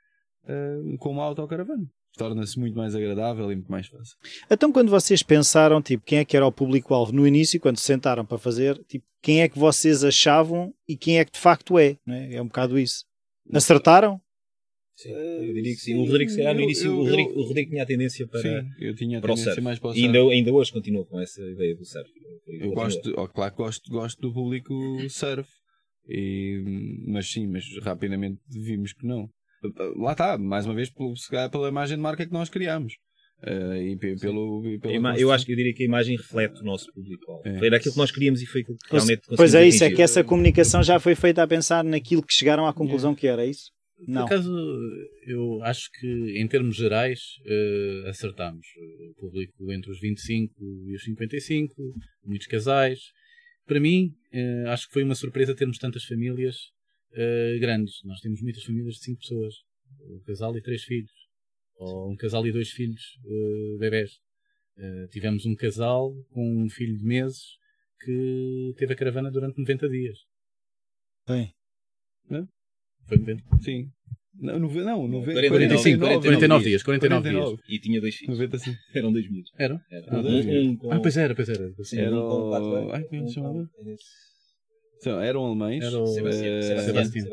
uh, com uma autocaravana. Torna-se muito mais agradável e muito mais fácil. Então, quando vocês pensaram, tipo, quem é que era o público-alvo no início, quando se sentaram para fazer, tipo, quem é que vocês achavam e quem é que de facto é? É? é um bocado isso. Acertaram? Sim, eu diria que sim. O Rodrigo, se calhar, no início, eu, eu, o, Rodrigo, o Rodrigo tinha a tendência para, sim, eu tinha a para tendência mais para o surf. E ainda, ainda hoje continua com essa ideia do surf. Eu, gosto, oh, claro que gosto, gosto do público surf. E, mas sim, mas rapidamente vimos que não. Lá está, mais uma vez, pelo, pela imagem de marca que nós criamos. Uh, e pelo, pelo eu acho que eu diria que a imagem reflete o nosso público. É. Foi daquilo que nós queríamos e foi aquilo que realmente conseguimos Pois é, isso, atingir. é que essa comunicação já foi feita a pensar naquilo que chegaram à conclusão é. que era, é isso? Não. Por acaso, eu acho que em termos gerais uh, acertamos. O público entre os 25 e os 55, muitos casais, para mim, uh, acho que foi uma surpresa termos tantas famílias uh, grandes. Nós temos muitas famílias de 5 pessoas, um casal e três filhos, ou um casal e dois filhos uh, bebés. Tivemos um casal com um filho de meses que teve a caravana durante 90 dias. Bem. Foi 90? Sim. Não, não, não, não 49, 45, 49, 49 dias. 49, 49 dias. E tinha dois filhos. 90, sim. Eram dois miúdos. Eram? Era. Ah, um, um, com... ah, pois era, pois era. Sim, era um com 4 anos. Ai, como é se chamava? Então, eram alemães. Era o Sebastião. Sebastião.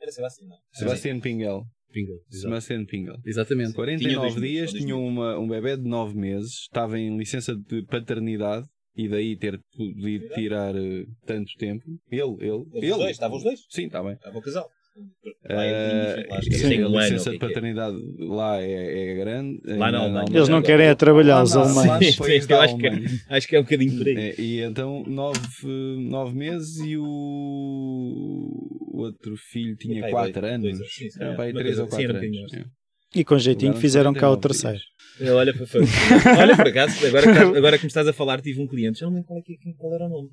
Era Sebastião, não. Sebastião Pingel. Pingel. Sebastião Pingel. Exatamente. 49 dias, tinha uma, um bebê de 9 meses, estava em licença de paternidade e daí ter podido tirar uh, tanto tempo. Ele, ele. Ele, ele. Estavam os dois? Sim, está bem. Estava o casal. Uh, sim, a licença de paternidade lá é, é grande. Lá não, não, Eles não querem é trabalhar, os alemães. acho que, é, acho que é um bocadinho por aí. É, e então, nove, nove meses e o, outro filho tinha 4 anos. Dois, sim, sim, pai, 3 ou 4 anos. E com jeitinho fizeram cá o terceiro. Olha, por acaso, agora, *laughs* agora que me estás a falar, tive um cliente, já não lembro qual, é, qual era o nome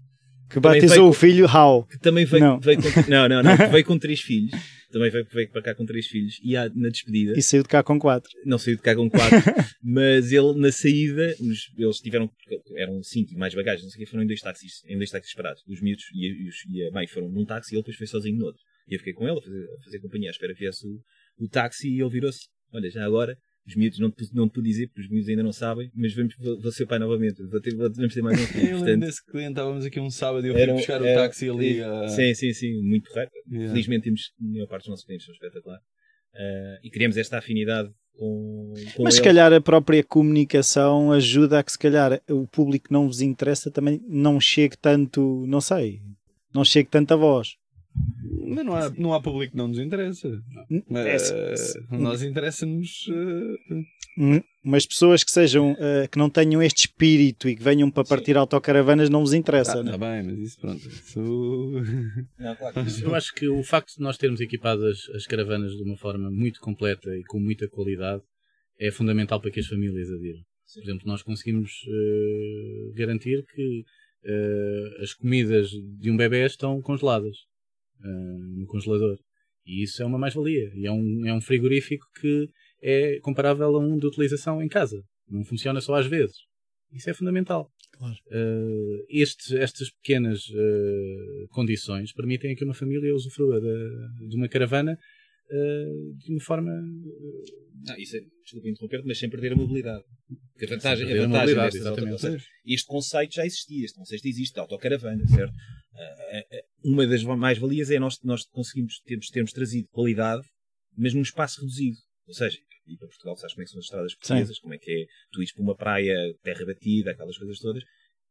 que batizou o filho How. Que também veio, não. Veio com, não, não, não, *laughs* veio com três filhos. Também veio, veio para cá com três filhos. E há, na despedida. E saiu de cá com quatro. Não saiu de cá com quatro. *laughs* mas ele, na saída, os, eles tiveram. Eram cinco e mais bagagens, não sei o que, foram em dois táxis, em dois táxis separados. Os miúdos e, e, e a mãe foram num táxi e ele depois foi sozinho no outro. E eu fiquei com ele a fazer, a fazer companhia, à espera que viesse o, o táxi e ele virou-se. Olha, já agora os miúdos não te, não te pude dizer, porque os miúdos ainda não sabem, mas vamos, vou, vou ser pai novamente, vou ter, vamos ter mais um *laughs* filho. Eu portanto, desse cliente, estávamos aqui um sábado e eu fui buscar era, o táxi ali. Uh... Sim, sim, sim, muito correto. Yeah. Felizmente temos, a maior parte dos nossos clientes são espetacular. Uh, e queremos esta afinidade com, com Mas se calhar a própria comunicação ajuda a que se calhar o público que não vos interessa também não chegue tanto, não sei, não chegue tanto a voz. Mas não há, não há público que não nos interessa. Uh, nós interessa-nos. Uh... Mas pessoas que sejam uh, que não tenham este espírito e que venham para partir Sim. autocaravanas não vos interessa. Está tá bem, mas isso pronto. Isso... Não, claro. Eu acho que o facto de nós termos equipado as, as caravanas de uma forma muito completa e com muita qualidade é fundamental para que as famílias adiram. Por exemplo, nós conseguimos uh, garantir que uh, as comidas de um bebê estão congeladas uh, no congelador. E isso é uma mais-valia. E é um, é um frigorífico que é comparável a um de utilização em casa. Não funciona só às vezes. Isso é fundamental. Claro. Uh, estes, estas pequenas uh, condições permitem que uma família usufrua de, de uma caravana uh, de uma forma. Não, isso é, desculpa interromper mas sem perder a mobilidade. Porque a vantagem, a vantagem a exatamente. este conceito já existia, este conceito existe, de autocaravana, certo? uma das mais-valias é nós, nós conseguimos termos, termos trazido qualidade, mas num espaço reduzido. Ou seja, ir para Portugal, sabes como é que são as estradas portuguesas, Sim. como é que é tu ires para uma praia, terra batida, aquelas coisas todas.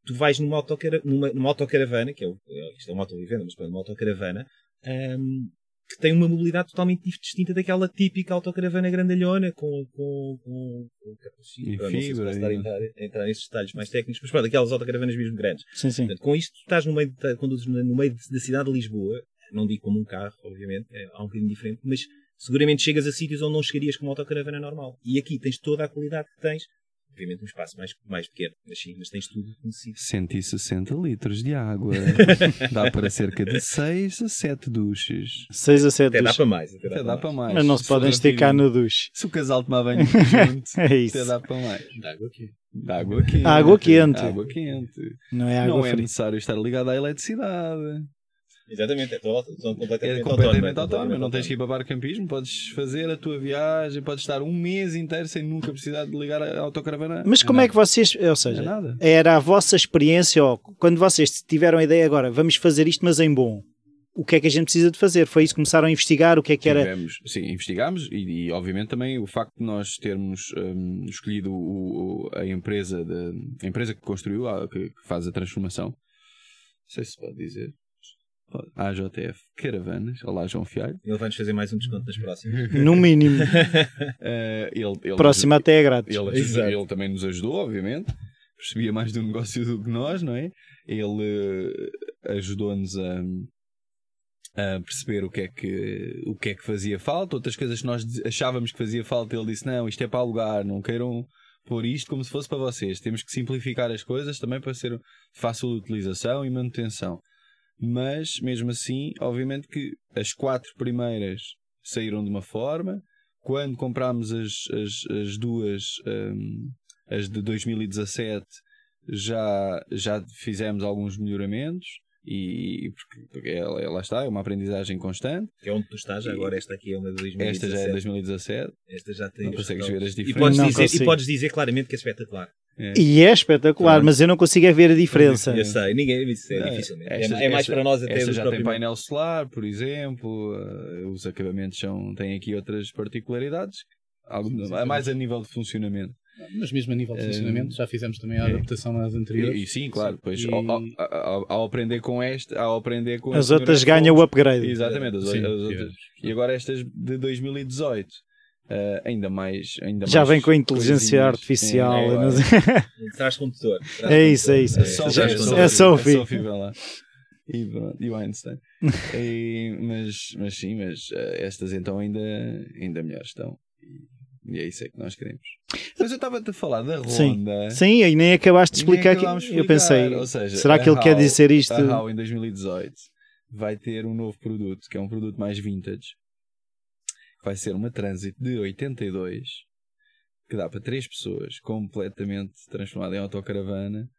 Tu vais numa, autocara, numa, numa autocaravana, que é, o, é, isto é uma autovivenda, mas numa autocaravana, um, que tem uma mobilidade totalmente distinta daquela típica autocaravana grandalhona com, com, com, com capacete. Não sei se posso estar a entrar, a entrar nesses detalhes mais técnicos, mas pronto, aquelas autocaravanas mesmo grandes. Sim, sim. Portanto, com isto, tu estás no meio, de, conduzes no meio da cidade de Lisboa, não digo como um carro, obviamente, é, há um bocadinho diferente, mas seguramente chegas a sítios onde não chegarias com uma autocaravana normal. E aqui tens toda a qualidade que tens. Obviamente um espaço mais, mais pequeno, mas sim, mas tens tudo conhecido. 160 litros de água. *laughs* dá para cerca de 6 a 7 duches. 6 a 7 até duches. Dá para mais, até, até dá, para mais. Mas não se, se podem esticar no duche. Se o casal tomar banho junto, *laughs* é isso. até dá para mais. Dá água quente. Dá água quente. Água quente. Água quente. Não é água Não é necessário estar ligado à eletricidade. Exatamente, é completamente, é completamente autónoma. Não tens que ir para bar campismo, podes fazer a tua viagem, podes estar um mês inteiro sem nunca precisar de ligar a autocaravana. Mas como é, é que vocês, ou seja, é era a vossa experiência, ó, quando vocês tiveram a ideia agora, vamos fazer isto, mas em bom. O que é que a gente precisa de fazer? Foi isso que começaram a investigar? O que é que era? Tivemos, sim, investigámos e, e, obviamente também o facto de nós termos um, escolhido o, o, a empresa de, a empresa que construiu, a, que, que faz a transformação. Não sei se pode dizer. AJF Caravanas. Olá, João Fialho. Ele vai-nos fazer mais um desconto nas próximas. *laughs* No mínimo. uh, *laughs* ele, ele Próxima até é grátis. Ele, ele, ele, também nos ajudou, obviamente. Percebia mais do negócio do que nós, não é? Ele uh, ajudou-nos a, a, perceber o que, é que, o que é que fazia falta. Outras coisas que nós achávamos que fazia falta, ele disse: Não, isto é para alugar, não queiram pôr isto como se fosse para vocês. Temos que simplificar as coisas também para ser fácil de utilização e manutenção mas mesmo assim, obviamente que as quatro primeiras saíram de uma forma. Quando comprámos as, as, as duas, um, as de 2017, já, já fizemos alguns melhoramentos. E porque, porque ela, ela está, é uma aprendizagem constante. Que é onde tu estás, agora esta aqui é uma de 2017. Esta já é 2017. Esta já tem. Não consegues ver as diferenças. E podes, dizer, e podes dizer claramente que é espetacular. É. E é espetacular, mas eu não consigo é ver a diferença. *laughs* Eu sei, ninguém isso é, dificilmente. Esta, é, é, mais esta, para nós até esta já tem painel solar, por exemplo. Uh, os acabamentos são, têm aqui outras particularidades. Algo, sim, mais a nível de funcionamento. Mas mesmo a nível de funcionamento, já fizemos também a é. adaptação às anteriores. E, e sim, claro, pois e... ao, ao, ao, aprender com esta, ao aprender com as outras ganham o upgrade. Exatamente, as, sim, as outras. E agora estas de 2018 Uh, ainda mais. Ainda Já mais vem com a inteligência artificial. É, *laughs* é, é. Traz condutor. É isso, é isso. É, Sophie. É Sophie. Sophie lá. E, e o Einstein. *laughs* e, mas, mas sim, mas uh, estas então ainda, ainda melhores estão. E é isso é que nós queremos. Mas eu estava-te a falar da Ronda. Sim, sim e nem acabaste de explicar. Que... Explicar. Eu pensei, seja, será que ele quer dizer isto? A em 2018 vai ter um novo produto, que é um produto mais vintage, vai ser uma Transit de 82 que dá para três pessoas, completamente transformada em autocaravana.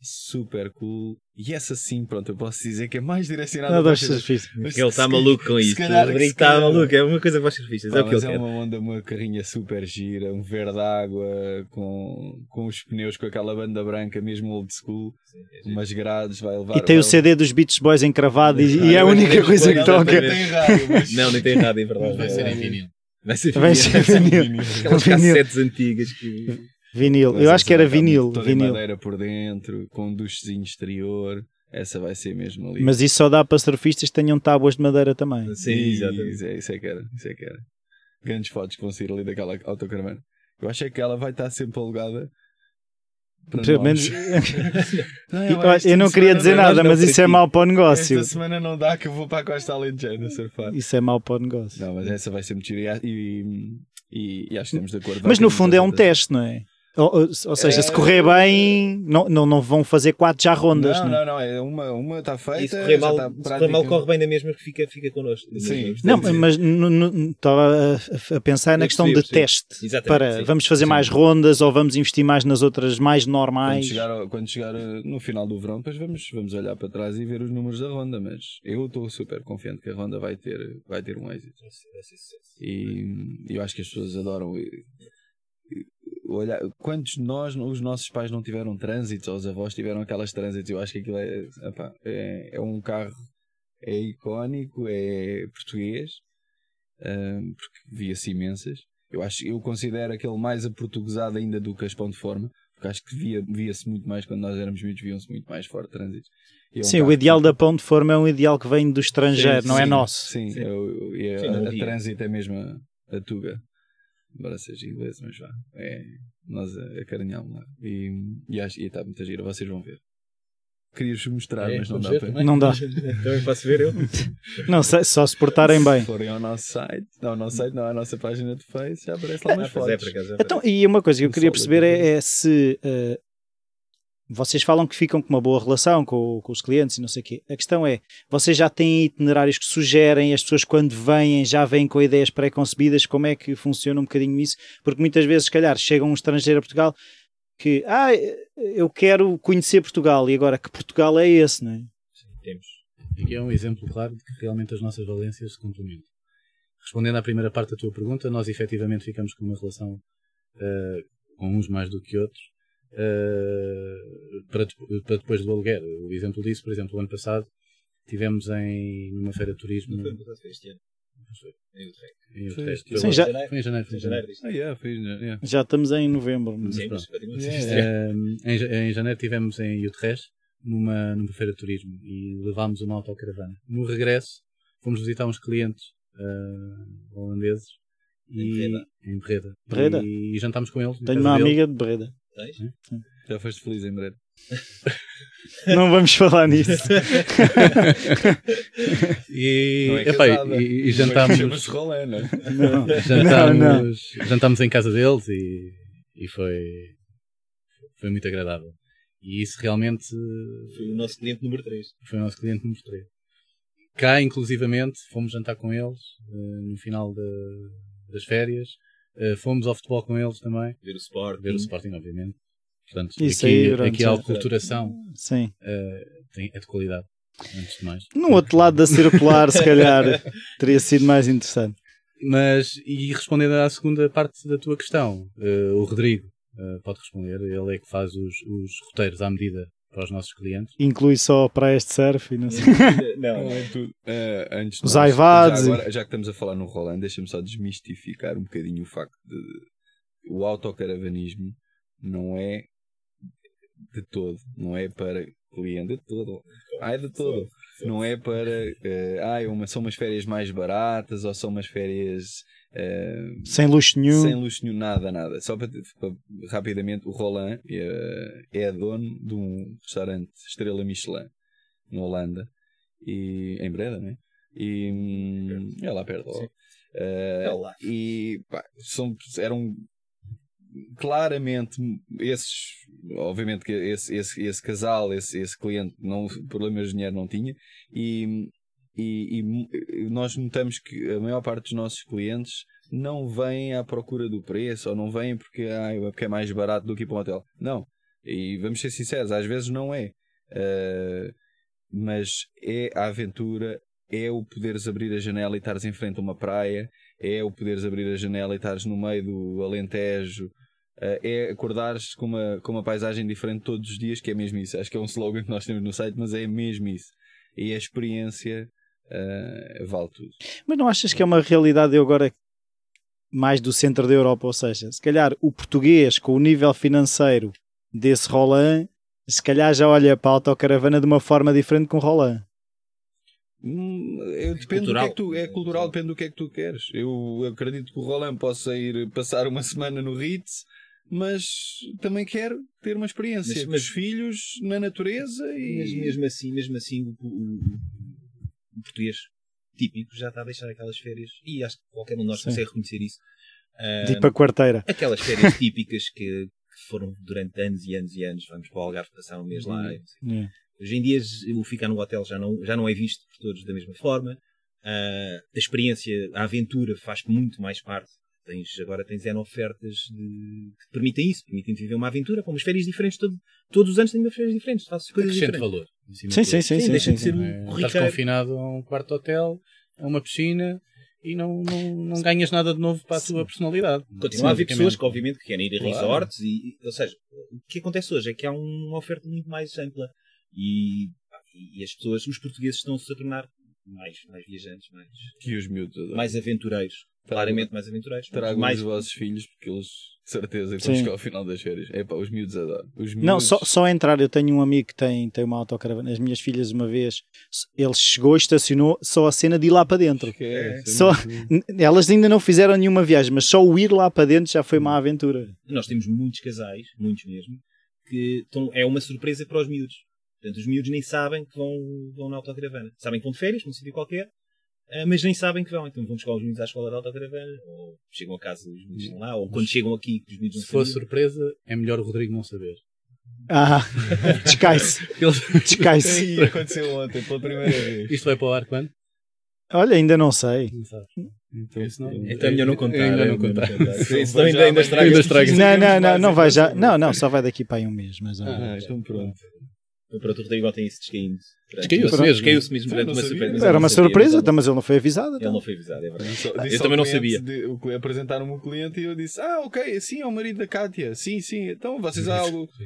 Super cool. E essa sim, pronto, eu posso dizer que é mais direcionada não, para os serviços. Ele está maluco com isso. Ele está maluco, é uma coisa para os serviços. É, o que é uma onda, uma carrinha super gira, um verde água com, com os pneus com aquela banda branca, mesmo old school, sim, é umas grades, vai levar. E tem o CD dos Beats Boys encravado e, e é a única coisa que toca. Não, nem tem rádio, em verdade. Vai ser em vinil. Vai ser vinil. Vai ser vinil. Aquelas cassetes antigas que. Vinil, Mas eu acho que era vinil. Toda vinil. madeira por dentro, com um duchezinho exterior. essa vai ser mesmo ali. Mas isso só dá para surfistas que tenham tábuas de madeira também. Sim, exatamente. Isso é, isso é que era, isso é que era. Grandes fotos que vão sair ali daquela autocaravana. Eu acho é que ela vai estar sempre alugada pelo menos. *laughs* *laughs* não, eu, eu não queria dizer nada, mas isso é mau para o negócio. Esta semana não dá que eu vou para a Costa Alentejana surfar. Isso é mau para o negócio. Não, mas essa vai ser muito gira e, e, e, acho que estamos de acordo. Mas no fundo é um teste, não é? Ou, ou, seja, se correr bem, não, não, não vão fazer quatro já rondas. Não, não, não, é uma, uma está feita. E se correr mal, está se correr mal corre bem na mesma que fica, fica connosco. Sim. Não, mas estava a, pensar na questão de teste. Exatamente, para sim. vamos fazer sim. mais rondas ou vamos investir mais nas outras mais normais. Quando chegar, quando chegar eh, no final do verão, depois vamos, vamos olhar para trás e ver os números da ronda. Mas eu estou super confiante que a ronda vai ter, vai ter um êxito. E eu acho que as pessoas adoram olhar, quantos de nós, os nossos pais não tiveram trânsitos, ou os avós tiveram aquelas trânsitos, eu acho que aquilo é, opa, é, é, um carro, é icónico, é português, um, porque via-se imensas. Eu acho, eu considero aquele mais aportuguesado ainda do que as pão de forma, porque acho que via, via-se muito mais quando nós éramos miúdos, viam-se muito mais fora trânsitos. É um sim, o ideal que... da pão de forma é um ideal que vem do estrangeiro, sim, não é sim, é nosso. Sim, sim. Eu, eu, sim a, a trânsito é mesmo a, a tuga embora seja inglês, mas vá, é nós acarinhámos lá. E, e acho que está muito giro, vocês vão ver. Querias mostrar, é, mas não dá para. Não dá. *laughs* Também posso ver eu. Não, só se portarem bem. Se forem ao nosso site, não, ao nosso site, não, à nossa página de Face, já aparece lá umas é, fotos. É, é, então, e uma coisa que eu queria perceber é, é se uh, vocês falam que ficam com uma boa relação com, com, os clientes e não sei o quê. A questão é, vocês já têm itinerários que sugerem, as pessoas quando vêm já vêm com ideias pré-concebidas, como é que funciona um bocadinho isso? Porque muitas vezes, se calhar, chega um estrangeiro a Portugal que, ah, eu quero conhecer Portugal, e agora que Portugal é esse, não é? Sim, temos. Aqui é um exemplo claro de que realmente as nossas valências se complementam. Respondendo à primeira parte da tua pergunta, nós efetivamente ficamos com uma relação uh, com uns mais do que outros, uh, para, para, depois do aluguer. O exemplo disso, por exemplo, o ano passado tivemos em numa feira de turismo. Não foi este ano. Em Utrecht. Em Utrecht. Foi, Sim, já... foi em janeiro. Foi em janeiro. Ah, yeah, foi, yeah. Já estamos em novembro. Sim, mas yeah. uh, *laughs* em, em janeiro tivemos em Utrecht numa, numa feira de turismo e levámos uma autocaravana. No regresso fomos visitar uns clientes uh, holandeses e, em Breda. Breda. E, e jantámos com eles. Tenho uma amiga de Breda. Já foste feliz em Breda? *laughs* Não vamos falar nisso. e, não é epá, e, e jantámos. Rolê, não, é? não. *laughs* Jantámos, não, não. jantámos em casa deles e, e foi, foi muito agradável. E isso realmente. Foi o nosso cliente número 3. Foi o nosso cliente número 3. Cá, inclusivamente, fomos jantar com eles uh, no final de, das férias Uh, fomos ao futebol com eles também. Ver o Sporting. Ver o Sporting, obviamente. Portanto, Isso aqui, aí, aqui a aculturação Sim. Uh, tem, é de qualidade, antes de mais. No outro lado da circular, se calhar, *laughs* teria sido mais interessante. Mas, e respondendo à segunda parte da tua questão, uh, o Rodrigo pode responder, ele é que faz os, os roteiros à medida para os nossos clientes. Inclui só praias de surf e não sei. *laughs* não, é tudo. Uh, antes Os aivados. Já, agora, já que estamos a falar no Roland, deixa-me só desmistificar um bocadinho o facto de, de o autocaravanismo não é de todo, não é para cliente de todo. Ah, é de todo. Não é para uh, ah, uma, são umas férias mais baratas ou são umas férias Uh, sem luxo nenhum. Sem luxo nenhum, nada, nada. Só para, para rapidamente, o Roland é, é dono de um restaurante Estrela Michelin na Holanda e em Breda, né? E hum, é lá perto. Uh, é lá. E pá, são, eram claramente esses, obviamente que esse, esse, esse casal, esse, esse cliente, não, problemas de dinheiro não tinha, e e, e, nós notamos que a maior parte dos nossos clientes não vêm à procura do preço ou não vêm porque, ah, é porque é mais barato do que ir para um hotel. Não. E vamos ser sinceros, às vezes não é. Uh, mas é a aventura, é o poderes abrir a janela e estares em frente a uma praia, é o poderes abrir a janela e estares no meio do Alentejo, uh, é acordares com uma, com uma paisagem diferente todos os dias, que é mesmo isso. Acho que é um slogan que nós temos no site, mas é mesmo isso. E a experiência uh, vale tudo. Mas não achas que é uma realidade eu agora mais do centro da Europa? Ou seja, se calhar o português com o nível financeiro desse Roland se calhar já olha para a autocaravana de uma forma diferente com o Roland. Hum, depende cultural. do que é que tu é cultural, depende do que é que tu queres. Eu acredito que o Roland possa ir passar uma *laughs* semana no Ritz, mas também quero ter uma experiência mas, com mas, os filhos na natureza e mas mesmo assim, mesmo assim o, o, o, português típico já está a deixar aquelas férias e acho que qualquer um de nós Sim. consegue reconhecer isso. tipo a quarteira. Aquelas férias típicas que, que, foram durante anos e anos e anos. Vamos para o Algarve passar um mês lá. Hum. Hoje em dia o ficar no hotel já não, já não é visto por todos da mesma forma. Uh, a experiência, a aventura faz muito mais parte. Tens, agora tens N ofertas de, que permitem isso, permitem viver uma aventura com umas férias diferentes. Todo, todos os anos tens umas férias diferentes, fazes coisas diferentes. valor. Sim, sim, sim, sim, sim, Deixa sim, de ser um é, Estás confinado a um quarto de hotel, a uma piscina e não, não, não ganhas nada de novo para a tua personalidade. Continua a haver pessoas que, obviamente, que querem ir a claro. resorts, e, ou seja, o que acontece hoje é que há uma oferta muito mais ampla e, e as pessoas, os portugueses, estão-se a tornar mais, mais viajantes, mais, que os miúdos, mais aventureiros. Claramente mais aventureiros. Tragam mais... os vossos filhos, porque eles, de certeza, que vão chegar ao final das férias. É pá, os miúdos adoram. Os miúdos... Não, só, só entrar. Eu tenho um amigo que tem, tem uma autocaravana. As minhas filhas, uma vez, ele chegou, estacionou, só a cena de ir lá para dentro. É, só, elas ainda não fizeram nenhuma viagem, mas só o ir lá para dentro já foi uma aventura. Nós temos muitos casais, muitos mesmo, que estão, é uma surpresa para os miúdos. Portanto, os miúdos nem sabem que vão, vão na autocaravana. Sabem que vão de férias, num sítio qualquer, uh, mas nem sabem que vão. Então vão buscar os miúdos à escola de autocaravana, ou chegam a casa e os miúdos estão lá, ou quando chegam aqui, os miúdos não Se for surpresa, é melhor o Rodrigo não saber. Ah, *laughs* descai-se. *laughs* Descai-se. aconteceu ontem, pela primeira vez. Isto vai para o ar quando? Olha, ainda não sei. Não então, não, então é melhor não contar. Ainda não contar. *laughs* Isso ainda, ainda estraga. Não, não, não, não vai já. Não, não, só vai daqui para aí um mês. Mas, ah, então pronto. Pronto, o Rodrigo tem isso descaindo. Descaiu-se mesmo. Descaiu-se mesmo durante uma surpresa. Era uma surpresa, então, mas ele não foi avisado. Ele não foi avisado, é verdade. Eu também não sabia. Apresentaram-me o cliente e eu disse: Ah, ok, sim, é o marido da Kátia. Sim, sim. Então vocês há algo. *laughs*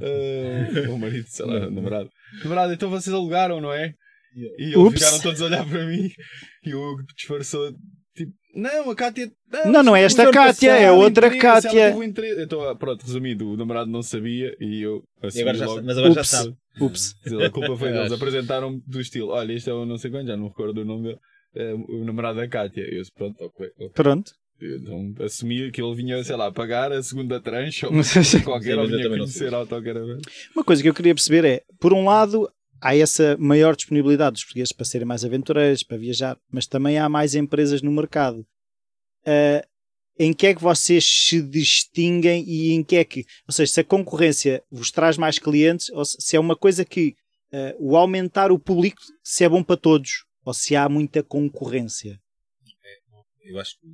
Uh, o marido, sei lá, namorado. Namorado, então vocês alugaram, não é? E eles ficaram todos a olhar para mim *laughs* e o Hugo disfarçou Tipo, não, a Kátia. Não, não, não é esta Kátia, é outra Kátia. Então, pronto, resumido, o namorado não sabia e eu assim. agora já, logo, mas agora Ups. já sabe. Ups. *laughs* A culpa foi deles. *laughs* Apresentaram-me do estilo: olha, isto é o não sei quanto, já não recordo o nome dele. É, o namorado da Kátia. Eu disse: pronto, ok. okay. Pronto. então assumi que ele vinha, sei lá, pagar a segunda tranche ou *laughs* qualquer, ou vinha conhecer a autocaravana. Uma coisa que eu queria perceber é: por um lado, há essa maior disponibilidade dos portugueses para serem mais aventureiros, para viajar, mas também há mais empresas no mercado. Uh, em que é que vocês se distinguem e em que é que, ou seja, se a concorrência vos traz mais clientes, ou se é uma coisa que uh, o aumentar o público, se é bom para todos, ou se há muita concorrência? É, eu acho que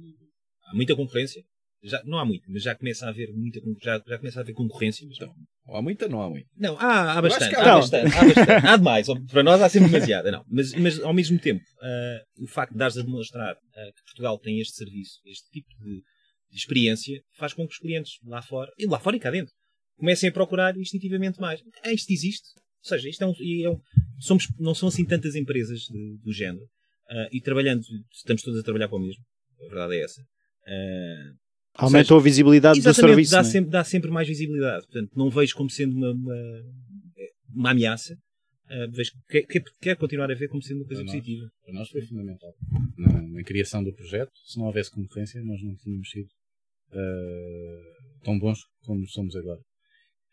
há muita concorrência, já, não há muito, mas já começa a haver muita já, já começa a haver concorrência. Mas... Não, há muita, não há muito. Não, há, há bastante. Há, há, bastante, há bastante. Há demais. Para nós há sempre demasiada. Não. Mas, mas ao mesmo tempo, uh, o facto de dares a demonstrar uh, que Portugal tem este serviço, este tipo de, de, experiência, faz com que os clientes lá fora, e lá fora e cá dentro, comecem a procurar instintivamente mais. Ah, isto existe. Ou seja, isto é um, é um somos, não são assim tantas empresas de, do género. Uh, e trabalhando, estamos todos a trabalhar para o mesmo. A verdade é essa. Uh, Aumentou seja, a visibilidade do serviço. Dá, é? sempre, dá sempre mais visibilidade. Portanto, não vejo como sendo uma, uma, uma ameaça. Uh, vejo que quer, quer continuar a ver como sendo uma coisa para positiva. Nós, para nós foi fundamental. Na, na, criação do projeto, se não houvesse concorrência, nós não tínhamos sido uh, tão bons como somos agora.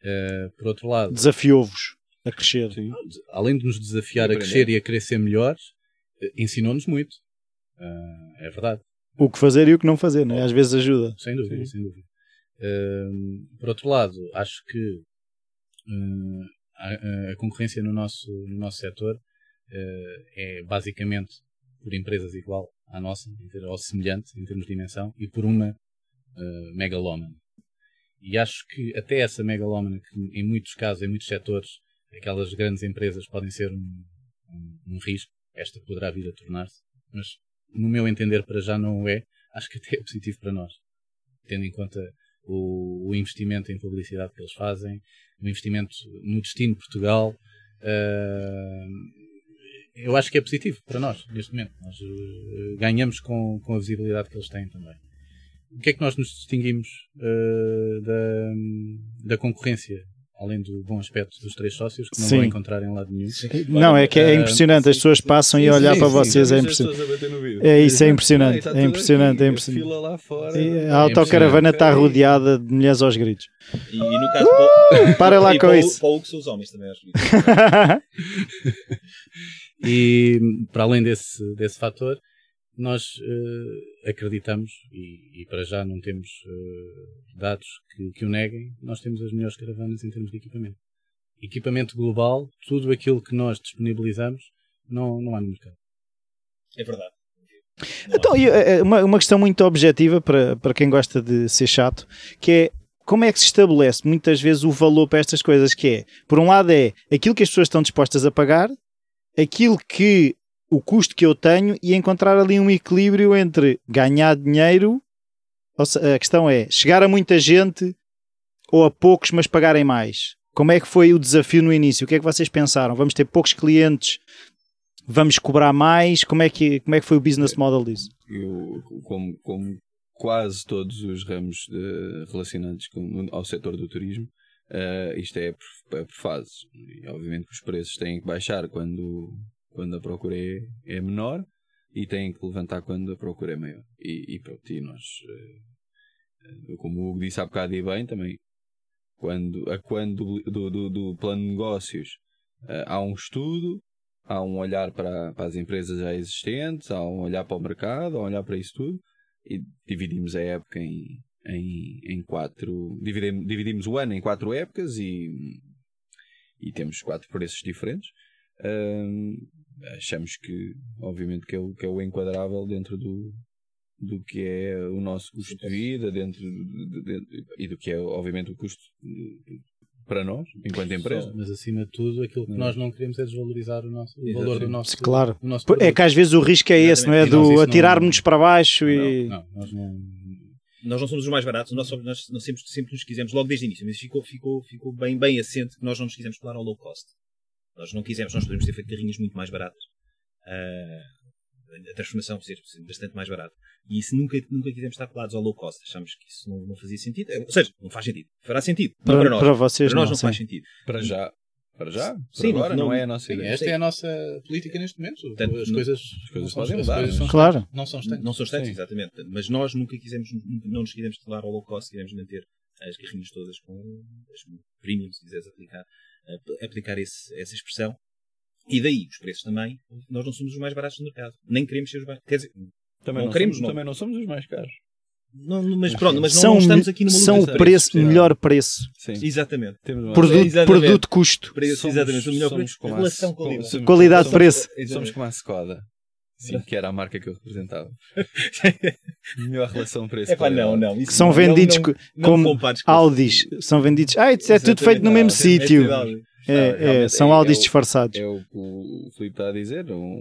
Uh, por outro lado, desafiou-vos a crescer. Sim. Além de nos desafiar a crescer e a querer ser melhores, ensinou-nos muito. é verdade o que fazer e o que não fazer, né? às vezes ajuda. Sem dúvida, Sim. sem dúvida. Por outro lado, acho que uh, a, a, concorrência no nosso, no nosso setor uh, é basicamente por empresas igual à nossa, ou semelhante em termos de dimensão, e por uma uh, megalómana. E acho que até essa megalómana, que em muitos casos, em muitos setores, aquelas grandes empresas podem ser um, um, um risco, esta poderá vir a tornar-se, mas no meu entender, para já não é, acho que até é positivo para nós, tendo em conta o, o investimento em publicidade que eles fazem, o investimento no destino de Portugal. Uh, eu acho que é positivo para nós, neste momento. Nós uh, ganhamos com, com a visibilidade que eles têm também. O que é que nós nos distinguimos uh, da, da concorrência? Além do bom aspecto dos três sócios, que não sim. vão encontrar em lado nenhum. Sim. Não, é que é impressionante, as pessoas passam sim, e olhar para vocês é impressionante. É isso, é impressionante, é impressionante, é impressionante. A autocaravana está rodeada de mulheres aos gritos. E no caso, uh! para lá com isso. Para o que são os homens também, acho. e para além desse, desse fator, nós uh, acreditamos, e, e, para já não temos uh, dados que, que, o neguem, nós temos as melhores caravanas em termos de equipamento. Equipamento global, tudo aquilo que nós disponibilizamos, não, não há no mercado. É verdade. então, eh, uma, uma questão muito objetiva para, para quem gosta de ser chato, que é como é que se estabelece muitas vezes o valor para estas coisas, que é, por um lado é aquilo que as pessoas estão dispostas a pagar, aquilo que o custo que eu tenho e encontrar ali um equilíbrio entre ganhar dinheiro, a questão é chegar a muita gente ou a poucos, mas pagarem mais. Como é que foi o desafio no início? O que é que vocês pensaram? Vamos ter poucos clientes, vamos cobrar mais? Como é que, como é que foi o business model disso? Eu, como, como quase todos os ramos uh, relacionados com, ao setor do turismo, uh, isto é por, é por fases. E, obviamente que os preços têm que baixar quando quando a procura é, é menor e têm que levantar quando a procura é maior. E, e pronto, e nós, eh, como o Hugo disse há bocado e bem também, quando, a quando do, do, do plano de negócios eh, há um estudo, há um olhar para, para as empresas já existentes, há um olhar para o mercado, há um olhar para isso tudo, e dividimos a época em, em, em quatro. Dividimos, dividimos o ano em quatro épocas e, e temos quatro preços diferentes achamos que, obviamente, que é, o, que é o enquadrável dentro do, do que é o nosso custo de vida dentro de, de, de, e do que é, obviamente, o custo para nós, enquanto empresa. Mas, acima de tudo, aquilo que não. nós não queremos é desvalorizar o, nosso, o valor do nosso Claro. Do nosso é que às vezes o risco é esse, não é? Do atirarmos para baixo e. Não, nós não. Nós não somos os mais baratos, nós, nós, nós sempre, sempre nos quisemos, logo desde o início, mas ficou, ficou, ficou bem, bem assente que nós não nos quisemos colar ao low cost. Nós não quisemos, nós podemos ter feito carrinhas muito mais baratas. Uh, a transformação ser bastante mais barata. E isso nunca, nunca quisemos estar colados ao low cost. Achamos que isso não, não fazia sentido. Ou seja, não faz sentido. Fará sentido. Para, para nós. Para vocês para nós não, não faz sentido. Para já. Para já? Sim, agora não, não, é a nossa ideia. Esta é a nossa política neste momento. Portanto, as, coisas, as coisas podem mudar. Coisas são claro. Não são estanques. Não são estanques, exatamente. Mas nós nunca quisemos, não nos quisemos colar ao low cost, queremos manter as carrinhas todas com as premium, se quiseres aplicar, aplicar esse, essa expressão e daí os preços também, nós não somos os mais baratos do mercado. Nem queremos ser os mais. Quer dizer, também não, não queremos, somos, não. também não somos os mais caros. Não, mas pronto, mas são, não, estamos aqui no mundo São o preço, melhor preço. Sim. Exatamente. Produto, produto custo. Preço, somos, exatamente. O melhor preço. Relação qualidade. Qualidade-preço. Somos como a Skoda. Sim, que era a marca que eu representava. *laughs* Melhor relação preço. É pá, não, não. que são vendidos não, não, como Audis. São vendidos. Ah, é tudo feito no mesmo sítio. É, é, são Audis é disfarçados. É o que o Filipe está a dizer. Não,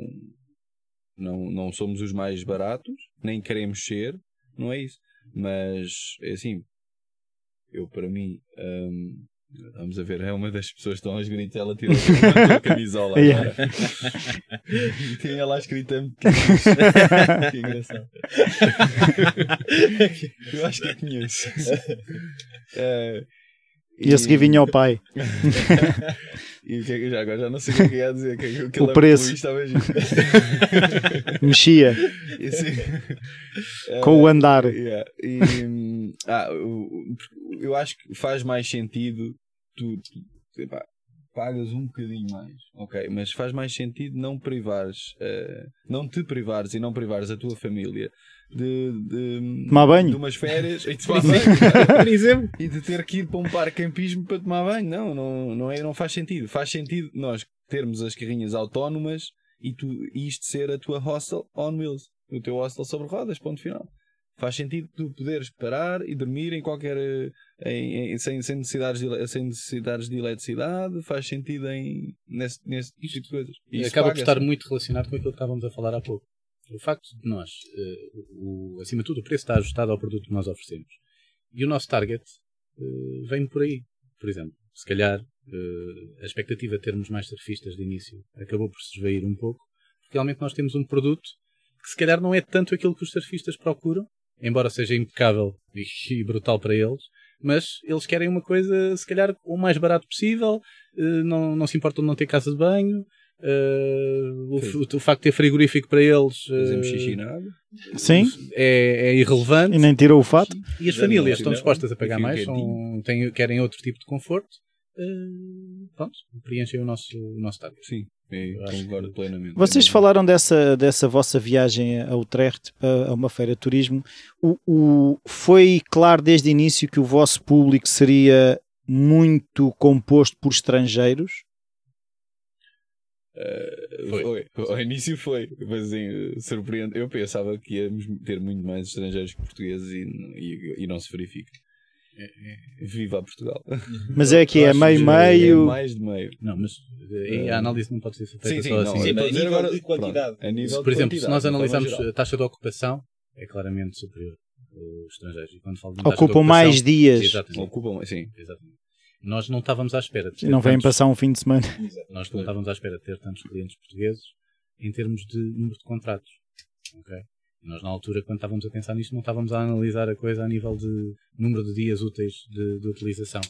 não, não somos os mais baratos, nem queremos ser, não é isso. Mas, é assim, eu para mim, hum, vamos a ver, é uma das pessoas que estão aos gritos, ela tirou a camisola *laughs* yeah. e tinha lá escrita que engraçado. *laughs* eu acho que a conheço. *laughs* É, e a seguir vinha o pai. e que é já agora já não sei o que é ia dizer. Que, que o preço. Mexia. Assim, Com uh, o andar. Yeah. E, ah, eu acho que faz mais sentido tu, tu epá, pagas um bocadinho mais, ok, mas faz mais sentido não privares, uh, não te privares e não privares a tua família de, de tomar banho, de umas férias e de tomar banho, por exemplo, e de ter que ir para um parque campismo para tomar banho. Não, não, não, é, não faz sentido. Faz sentido nós termos as carrinhas autónomas e, tu, e isto ser a tua hostel on wheels, o teu hostel sobre rodas, ponto final. Faz sentido tu poderes parar e dormir em qualquer. Em, em, sem, sem, necessidades de, sem necessidades de eletricidade, faz sentido em, nesse, nesse tipo de coisas. E acaba por estar muito relacionado com aquilo que estávamos a falar há pouco o facto de nós, uh, o, acima de tudo, o preço está ajustado ao produto que nós oferecemos. E o nosso target uh, vem por aí. Por exemplo, se calhar uh, a expectativa de termos mais surfistas de início acabou por se esvair um pouco, porque realmente nós temos um produto que se calhar não é tanto aquilo que os surfistas procuram, embora seja impecável e, e brutal para eles, mas eles querem uma coisa, se calhar, o mais barato possível, uh, não, não se importam de não ter casa de banho. Uh, o, o, facto de ter frigorífico para eles Fazemos xixi na água. Sim. É, é, irrelevante. E nem tirou o fato. E as famílias estão dispostas a pagar mais, são, têm, querem outro tipo de conforto. Uh, pronto, preenchem o nosso, o nosso target. Sim, concordo plenamente. Vocês falaram dessa, dessa vossa viagem a Utrecht, a, uma feira de turismo. O, o, foi claro desde o início que o vosso público seria muito composto por estrangeiros? Uh, foi. foi. Ao início foi, mas assim, surpreende. Eu pensava que íamos ter muito mais estrangeiros que portugueses e, e, e não se verifica. É, é, viva a Portugal. *laughs* Mas é que é meio-meio. É mais de meio. Não, mas eh, a análise não pode ser feita sim, sim, só assim. Sim, a nível agora, de quantidade. Pronto, a nível Por exemplo, se nós analisarmos a taxa de ocupação, é claramente superior aos estrangeiros. E quando falo de Ocupam mais dias. Exatamente. Ocupam, sim. Exatamente. Nós não estávamos à espera. De não vêm passar um fim de semana. Nós não estávamos à espera de ter tantos clientes portugueses em termos de número de contratos. Okay? Nós, na altura, quando estávamos a pensar nisto, não estávamos a analisar a coisa a nível de número de dias úteis de, de utilização.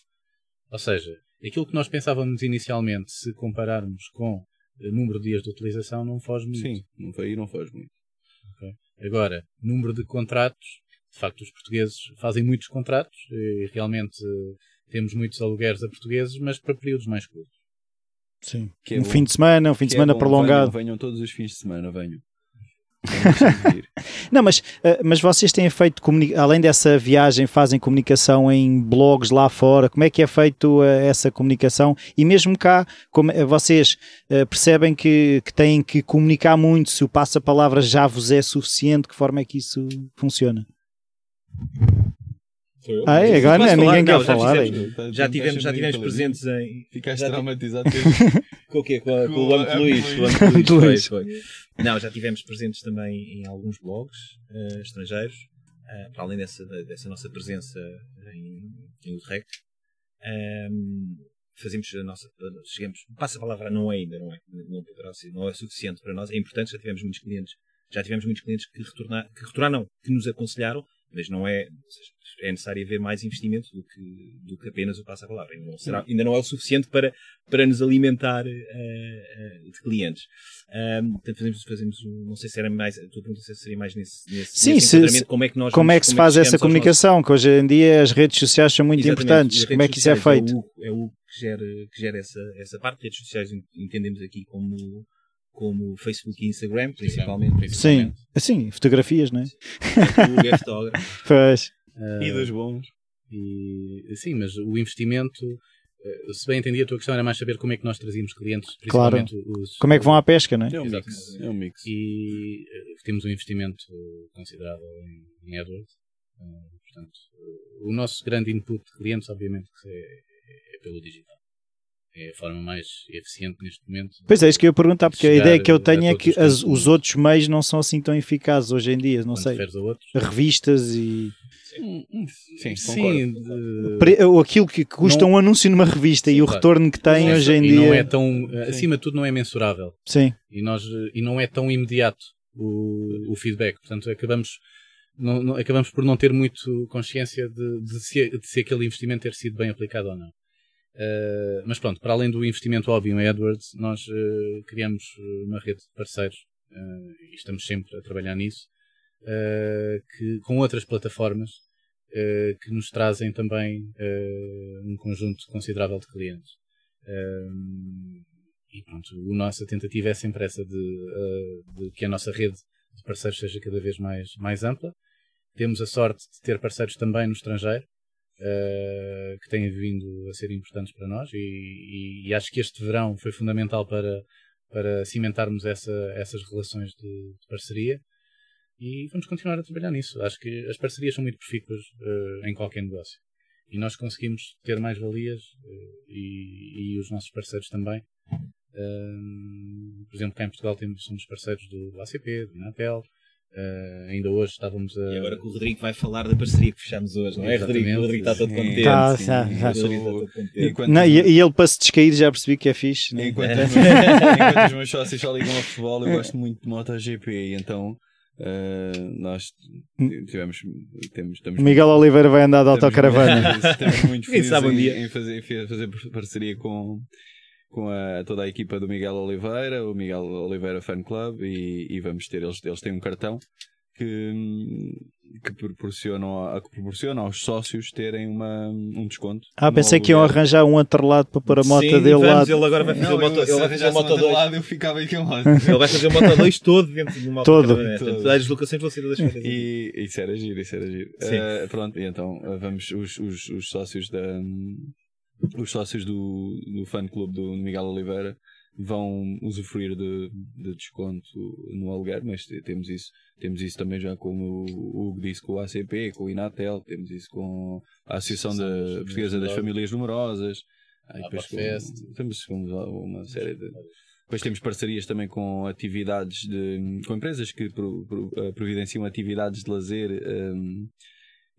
Ou seja, aquilo que nós pensávamos inicialmente, se compararmos com o número de dias de utilização, não foge muito. Sim, não foi, não foge muito. Okay. Agora, número de contratos, de facto, os portugueses fazem muitos contratos e realmente temos muitos alugueres a portugueses, mas para períodos mais curtos. Sim. É um bom. fim de semana, um fim que de semana é prolongado. Venham, venham todos os fins de semana, venham. *laughs* Não, mas, eh, mas vocês têm feito, além dessa viagem, fazem comunicação em blogs lá fora. Como é que é feito eh, essa comunicação? E mesmo cá, como, eh, vocês percebem que, que têm que comunicar muito, se o passa-palavra já vos é suficiente, que forma é que isso funciona? Ah, é, agora não, é, ninguém quer falar. já tivemos, já tivemos presentes em. Ficaste traumatizado *laughs* com o quê? Com, a, com o âmbito Luís. O Luís foi, foi. Não, já tivemos presentes também em alguns blogs uh, estrangeiros, uh, para além dessa, dessa nossa presença em, em Utrecht. Um, fazemos a nossa. Chegamos. Passa a palavra, não é ainda, não é? Não, poderá ser, não é suficiente para nós. É importante, já tivemos muitos clientes. Já tivemos muitos clientes que, retornar, que retornaram, que nos aconselharam mas não é, é necessário haver mais investimento do que, do que apenas o passa-palavra. Ainda, não será, ainda não é o suficiente para, para nos alimentar uh, uh, de clientes. Um, portanto, fazemos, fazemos, não sei se era mais, a tua pergunta se seria mais nesse, nesse, Sim, nesse se, como é que nós como é que se faz é essa comunicação, nossos... que hoje em dia as redes sociais são muito Exatamente, importantes, como é que isso é feito? É o, é o que gera, que gera essa, essa parte, redes sociais entendemos aqui como como Facebook e Instagram, principalmente. principalmente. Sim, assim, fotografias, não é? O gastógrafo. pois. Uh, e dos bons. E, sim, mas o investimento, eh, se bem entendi, a tua questão era mais saber como é que nós trazíamos clientes, principalmente claro. os. Como é que vão à pesca, não é? É um mix. É um mix. E uh, temos um investimento considerável em, em AdWords. Uh, portanto, o nosso grande input de clientes, obviamente, é, é pelo digital é a forma mais eficiente neste momento. Pois é, isso que eu ia perguntar, porque a ideia que eu tenho é que as, os outros meios não são assim tão eficazes hoje em dia, não sei. Revistas e. Sim, sim, de... aquilo que custa não... um anúncio numa revista sim, e o claro. retorno que tem não, hoje em dia. Não é tão, acima de tudo, não é mensurável. Sim. E, nós, e não é tão imediato o, o feedback. Portanto, acabamos, não, não, acabamos por não ter muito consciência de, de, se, de se aquele investimento ter sido bem aplicado ou não. Uh, mas pronto, para além do investimento óbvio em AdWords, nós uh, criamos uma rede de parceiros uh, e estamos sempre a trabalhar nisso, que, com outras plataformas que nos trazem também um conjunto considerável de clientes. e pronto, a nossa tentativa é sempre essa de, de, que a nossa rede de parceiros seja cada vez mais, mais ampla. Temos a sorte de ter parceiros também no estrangeiro, uh, que têm vindo a ser importantes para nós e, e, e, acho que este verão foi fundamental para, para cimentarmos essa, essas relações de, de, parceria e vamos continuar a trabalhar nisso. Acho que as parcerias são muito profícuas uh, em qualquer negócio e nós conseguimos ter mais valias uh, e, e, os nossos parceiros também. por exemplo, cá em Portugal temos, somos parceiros do ACP, do Inatel, Uh, ainda hoje estávamos a. E agora que o Rodrigo vai falar da parceria que fechamos hoje, não é, Rodrigo? O Rodrigo está todo contente. Tá, tá, tá. Enquanto... Não, e, e, ele para se descair já percebi que é fixe. Enquanto, *laughs* é. enquanto os meus sócios só ligam a futebol, eu gosto muito de MotoGP, então Uh, nós tivemos, temos, estamos Miguel muito, Oliveira vai andar de autocaravana. Estamos muito felizes *laughs* em, em, fazer, fazer parceria com, com a, toda a equipa do Miguel Oliveira, o Miguel Oliveira Fan Club, e, e vamos ter, eles, eles têm um cartão que, que proporcionam, que proporcionam aos sócios terem uma, um desconto. Ah, pensei que iam arranjar um atrelado para pôr a moto Sim, dele lá. Ele agora vai fazer não, o moto, ele vai fazer o moto 2. Lado, eu ficava aqui ao lado. Ele vai fazer o moto 2 todo dentro de uma *laughs* todo. Portanto, as deslocações vão ser das feiras. E isso era giro, isso era giro. Uh, pronto, e então eh, vamos, os, os, os sócios da. Os sócios do, do fã clube do Miguel Oliveira vão usufruir de, de, desconto no aluguer, mas temos isso, temos isso também já com o Hugo disse com o ACP, com o Inatel, temos isso com a Associação da, Portuguesa das Famílias Numerosas, aí depois com, temos com uma série de. Depois temos parcerias também com atividades de, com empresas que pro, pro, uh, providenciam atividades de lazer um,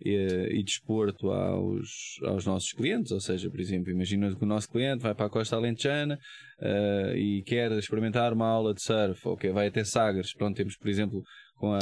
e, e desporto aos, aos nossos clientes, ou seja, por exemplo, imagina que o nosso cliente vai para a Costa Alentejana uh, e quer experimentar uma aula de surf, ou que vai até Sagres, pronto, temos por exemplo com a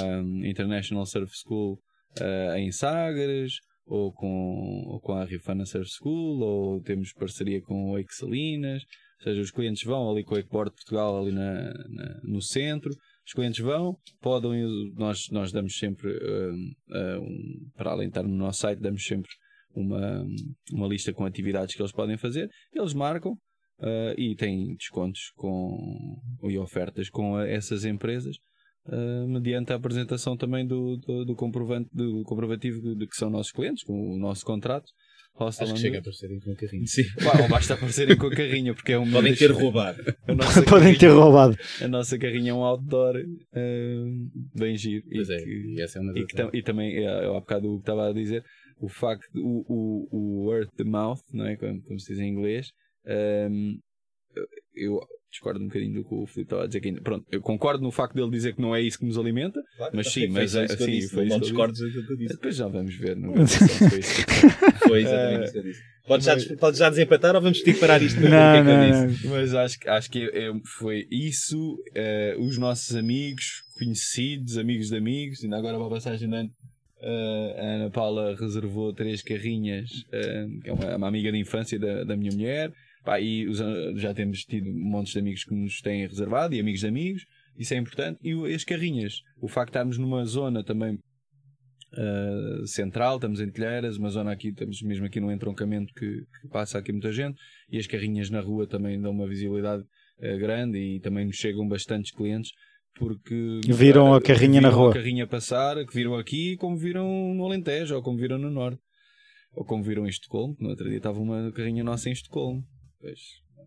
International Surf School uh, em Sagres, ou com, ou com a Rifana Surf School, ou temos parceria com o Wake Salinas, ou seja, os clientes vão ali com o Wakeboard Portugal ali na, na, no centro, os clientes vão, podem, nós, nós damos sempre, uh, uh, um, para além de estar no nosso site, damos sempre uma, uma lista com atividades que eles podem fazer, eles marcam uh, e têm descontos com, e ofertas com essas empresas. mediante a apresentação também do, do, do, comprovante, do comprovativo de que são nossos clientes, com o nosso contrato, Hostel Acho que chega a aparecerem com a carrinha. Sim. *laughs* Bah, basta aparecerem com a carrinha, porque é um. Podem ter roubado. *laughs* *laughs* Podem ter roubado. A nossa carrinha é um outdoor uh, bem giro. Pois e é, que, e essa é uma e, que, e também, é, eu há bocado o que estava a dizer, o facto, o, o, o word the mouth, não é? Como, como se diz em inglês, um, eu discordo um bocadinho do que o Filipe estava a dizer. Que, pronto, eu concordo no facto dele dizer que não é isso que nos alimenta, claro, mas sim, mas é, assim, foi isso. Não discordo daquilo que eu disse. Depois já vamos ver. Não *laughs* foi, isso foi exatamente isso que eu disse. Podes já, pode já desempatar ou vamos ter que parar isto? Não, não, não, não, Mas acho, acho que é, foi isso, uh, os nossos amigos, conhecidos, amigos de amigos, ainda agora uma passagem de ano. Uh, a Ana Paula reservou três carrinhas, uh, que é uma, uma, amiga de infância da, da minha mulher, Pá, e os, já temos tido montes de amigos que nos têm reservado e amigos de amigos, isso é importante. E as carrinhas, o facto de estarmos numa zona também uh, central, estamos em Telheiras, uma zona aqui, estamos mesmo aqui num entroncamento que, que, passa aqui muita gente, e as carrinhas na rua também dão uma visibilidade uh, grande e também nos chegam bastantes clientes porque viram a carrinha viram na rua. a carrinha passar, que viram aqui, como viram no Alentejo, ou como viram no Norte, ou como viram em Estocolmo, no outro dia estava uma carrinha nossa em Estocolmo. Pois,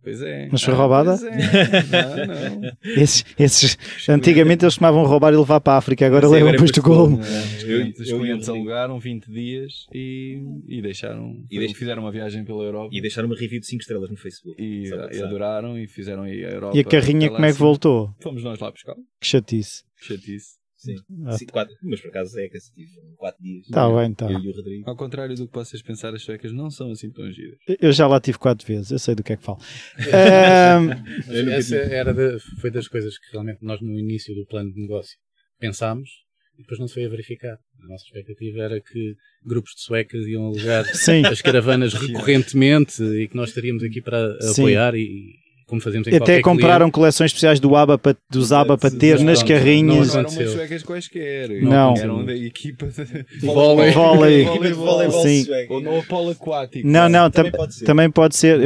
pois é. Mas foi roubada? É. Não, não. Esses, esses antigamente eles tomavam roubar e levar para a África, agora levam para Estocolmo. Os clientes, os clientes alugaram 20 dias e, e deixaram. E fizeram uma viagem pela Europa. E deixaram uma review de 5 estrelas no Facebook. E, e adoraram e fizeram a Europa. E a carrinha como é que voltou? Fomos nós lá buscar. Que chatice. Que chatice. Sim, ah, Sim quatro, mas por acaso é cansativo. 4 dias. Está bem, está. Eu e o Rodrigo. Ao contrário do que vocês pensar, as suecas não são assim tão giras. Eu já lá tive 4 vezes, eu sei do que é que falo. *laughs* um... Essa era de, foi das coisas que realmente nós no início do plano de negócio pensámos e depois não se foi a verificar. A nossa expectativa era que grupos de suecas iam alugar as caravanas *laughs* recorrentemente e que nós estaríamos aqui para apoiar e, como fazemos em Até compraram cliente. coleções especiais do ABA para, dos ABA para ter nas carrinhas. Não eram umas suecas quaisquer. Não. Eram da equipa de vôlei. Vôlei. Sim. Ou no polo aquático. Não, não, também pode ser. Também pode ser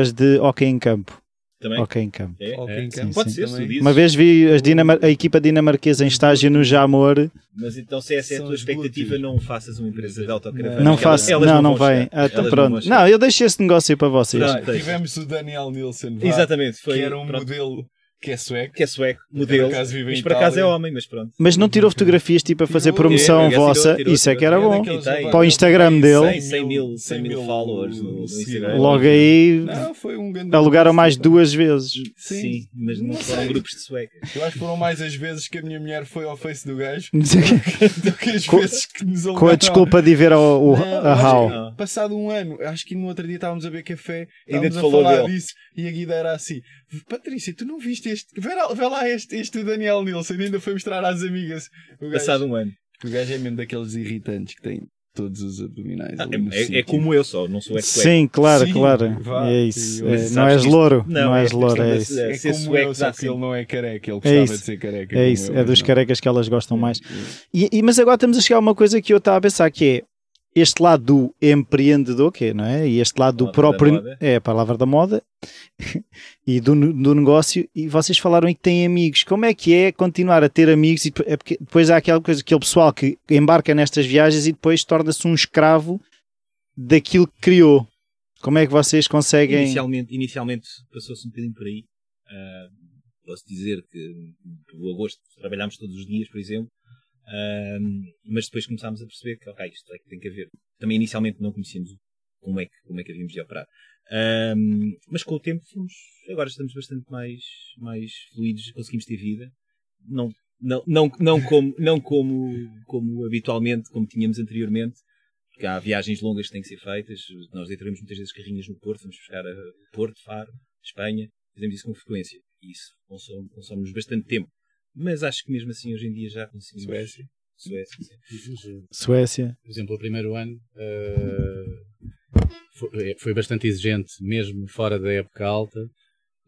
as de hockey em campo. Também? Ok, em campo. É? Okay, em campo. Sim, Pode sim. ser, se Uma vez vi Dinamar a equipa dinamarquesa em estágio no Jamor. Mas então, se essa é a tua expectativa, não faças uma empresa de autocaravana. Não faço, não, não, não vai. Ah, então, pronto. Não, eu deixei esse negócio para vocês. tivemos o Daniel Nilsson. Exatamente, foi. Que era um pronto. modelo que é sueco. Que é sueco, modelo. Mas por acaso é homem, mas pronto. Mas não tirou fotografias tipo a fazer promoção é, vossa? Tirou, isso é que era bom. Para o Instagram dele. 100, mil, 100 mil followers no, Instagram. Logo aí um alugaram mais duas vezes. Sim, Sim mas não, não foram grupos de suecas. Eu acho que foram mais as vezes que a minha mulher foi ao Face do gajo do que as vezes que nos Com a desculpa de ir ver o, o, a How. passado um ano, acho que no outro dia estávamos a ver café, estávamos a falar dele. disso e a guida era assim: Patrícia, tu não viste este? Vê lá, vê lá este, este Daniel Nilsson, ainda foi mostrar às amigas. Gajo, passado um ano. O gajo é mesmo daqueles irritantes que tem todos os abdominais. Ah, é, é, é, como eu só, não sou é Sim, claro, sim, claro. Vá, é isso. É, não és louro. Não, não és louro, é isso. É, é como eu, só que ele não é careca. Ele gostava de ser careca. É isso, eu, é dos não. carecas que elas gostam mais. E, e, mas agora estamos a chegar a uma coisa que eu estava a pensar que é este lado do empreendedor, que é, não é? E este lado do próprio. É a palavra da moda. E do, do negócio. E vocês falaram aí que têm amigos. Como é que é continuar a ter amigos? E é porque depois há aquela coisa, aquele pessoal que embarca nestas viagens e depois torna-se um escravo daquilo que criou. Como é que vocês conseguem. Inicialmente, inicialmente passou-se um bocadinho por aí. Uh, posso dizer que no agosto trabalhámos todos os dias, por exemplo. Um, mas depois começámos a perceber que, ok, isto é que tem que haver. Também inicialmente não conhecíamos como é que, como é que havíamos de operar. Um, mas com o tempo fomos, agora estamos bastante mais, mais fluidos, conseguimos ter vida. Não, não, não, não, como, não como, como habitualmente, como tínhamos anteriormente, porque há viagens longas que têm que ser feitas. Nós deitaremos muitas vezes carrinhas no Porto, vamos buscar a Porto, Faro, Espanha, fazemos isso com frequência. E isso consome, consome-nos bastante tempo. Mas acho que mesmo assim hoje em dia já conseguimos. Suécia. Suécia. Suécia. Por exemplo, o primeiro ano uh, foi, foi, bastante exigente, mesmo fora da época alta.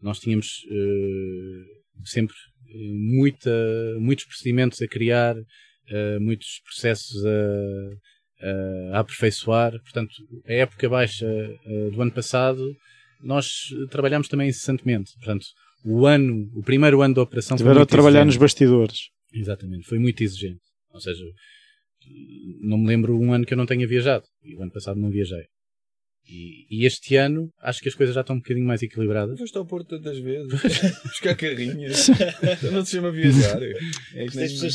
Nós tínhamos uh, sempre muita, muitos procedimentos a criar, uh, muitos processos a, a, aperfeiçoar. Portanto, a época baixa do ano passado, nós trabalhámos também incessantemente. Portanto, o ano, o primeiro ano da operação Tiveram a trabalhar exigente. nos bastidores. Exatamente, foi muito exigente. Ou seja, não me lembro um ano que eu não tenha viajado. E o ano passado não viajei. E, e, este ano acho que as coisas já estão um bocadinho mais equilibradas. Foste ao Porto tantas vezes, *laughs* buscar carrinhas, *laughs* não se chama viajar. É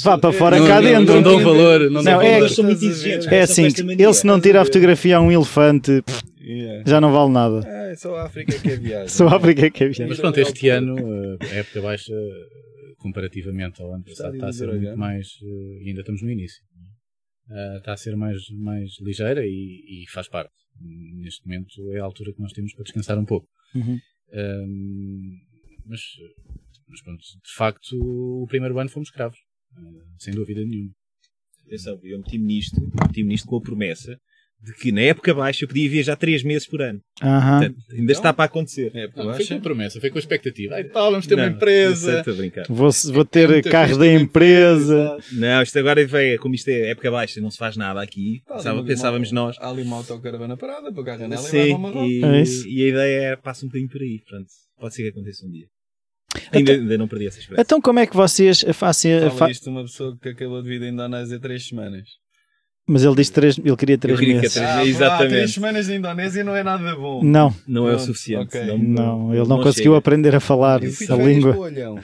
Vá para fora não, cá não, dentro. Não, dão valor. Não, não dão é, valor. Exigentes. É assim, ele se não tira a fotografia a um elefante, yeah. já não vale nada. É, só a África que é viagem. Só a África que é viagem. Mas pronto, este ano, a época baixa, comparativamente ao ano passado, está a ser muito mais. E ainda estamos no início. Está a ser mais, mais ligeira e, e faz parte neste momento é a altura que nós temos para descansar um pouco. Uhum. Um, mas, mas pronto, de facto, o primeiro ano fomos escravos, uh, sem dúvida nenhuma. Atenção, eu meti-me nisto, meti nisto com a promessa de que na época baixa eu podia viajar 3 meses por ano. Uhum. Portanto, ainda então, está para acontecer. É, não, foi com promessa, foi com a expectativa. Aí tal, vamos ter não, uma empresa. Vou, vou ter é, carro da empresa. Não, isto agora veio, como isto é época baixa, não se faz nada aqui. Tá, Pensava, pensávamos uma, nós. Há ali uma autocaravana parada para a janela Sim, e, é e a ideia é passa um bocadinho por aí. Portanto, pode ser que aconteça um dia. Ainda, então, ainda não perdi essa experiência. Então, como é que vocês fazem. Isto uma pessoa que acabou de vir da Indonésia três semanas. Mas ele disse três, ele queria três queria meses. Três, ah, exatamente. três semanas na Indonésia não é nada bom. Não. Não é o suficiente. Okay. Não, não, ele não, não conseguiu chega. aprender a falar a língua.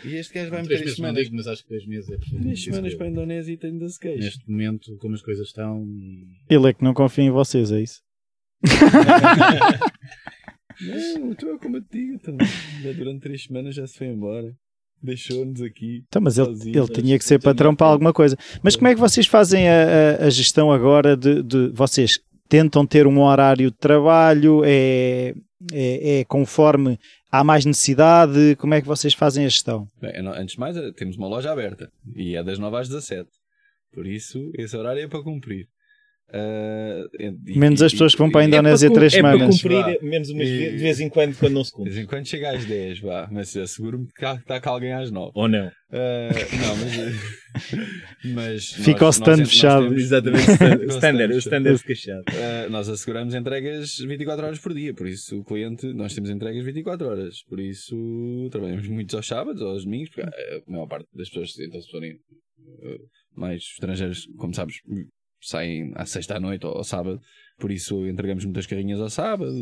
E este gajo vai-me três, três semanas. Digo, mas acho que três meses é Três semanas para a Indonésia e tem de se. Neste momento, como as coisas estão. Ele é que não confia em vocês, é isso? *laughs* não, como eu te digo. Então, durante três semanas já se foi embora deixou-nos aqui. Então, mas ele, ele tinha que ser patrão para alguma coisa. Mas como é que vocês fazem a, a, a gestão agora de, de, Vocês tentam ter um horário de trabalho? É, é, é, conforme há mais necessidade? Como é que vocês fazem a gestão? Bem, antes de mais, temos uma loja aberta e é das 9 às 17. Por isso, esse horário é para cumprir. Uh, e, menos as pessoas que vão para a Indonésia é para, três é semanas. É para cumprir, menos umas e, de vez em quando, quando não se cumpre. De vez em quando chega às 10, vá, mas asseguro-me que está cá alguém às 9. Ou não. Uh, não, mas. *laughs* mas Fica nós, ao stand nós, fechado. Nós temos, exatamente, o *laughs* standard, o standard fechado. Uh, nós asseguramos entregas 24 horas por dia, por isso o cliente, nós temos entregas 24 horas, por isso trabalhamos muitos aos sábados, aos domingos, porque a maior parte das pessoas, então se forem mais estrangeiros, como sabes, saem à sexta à noite ou ao sábado, por isso entregamos muitas carrinhas ao sábado,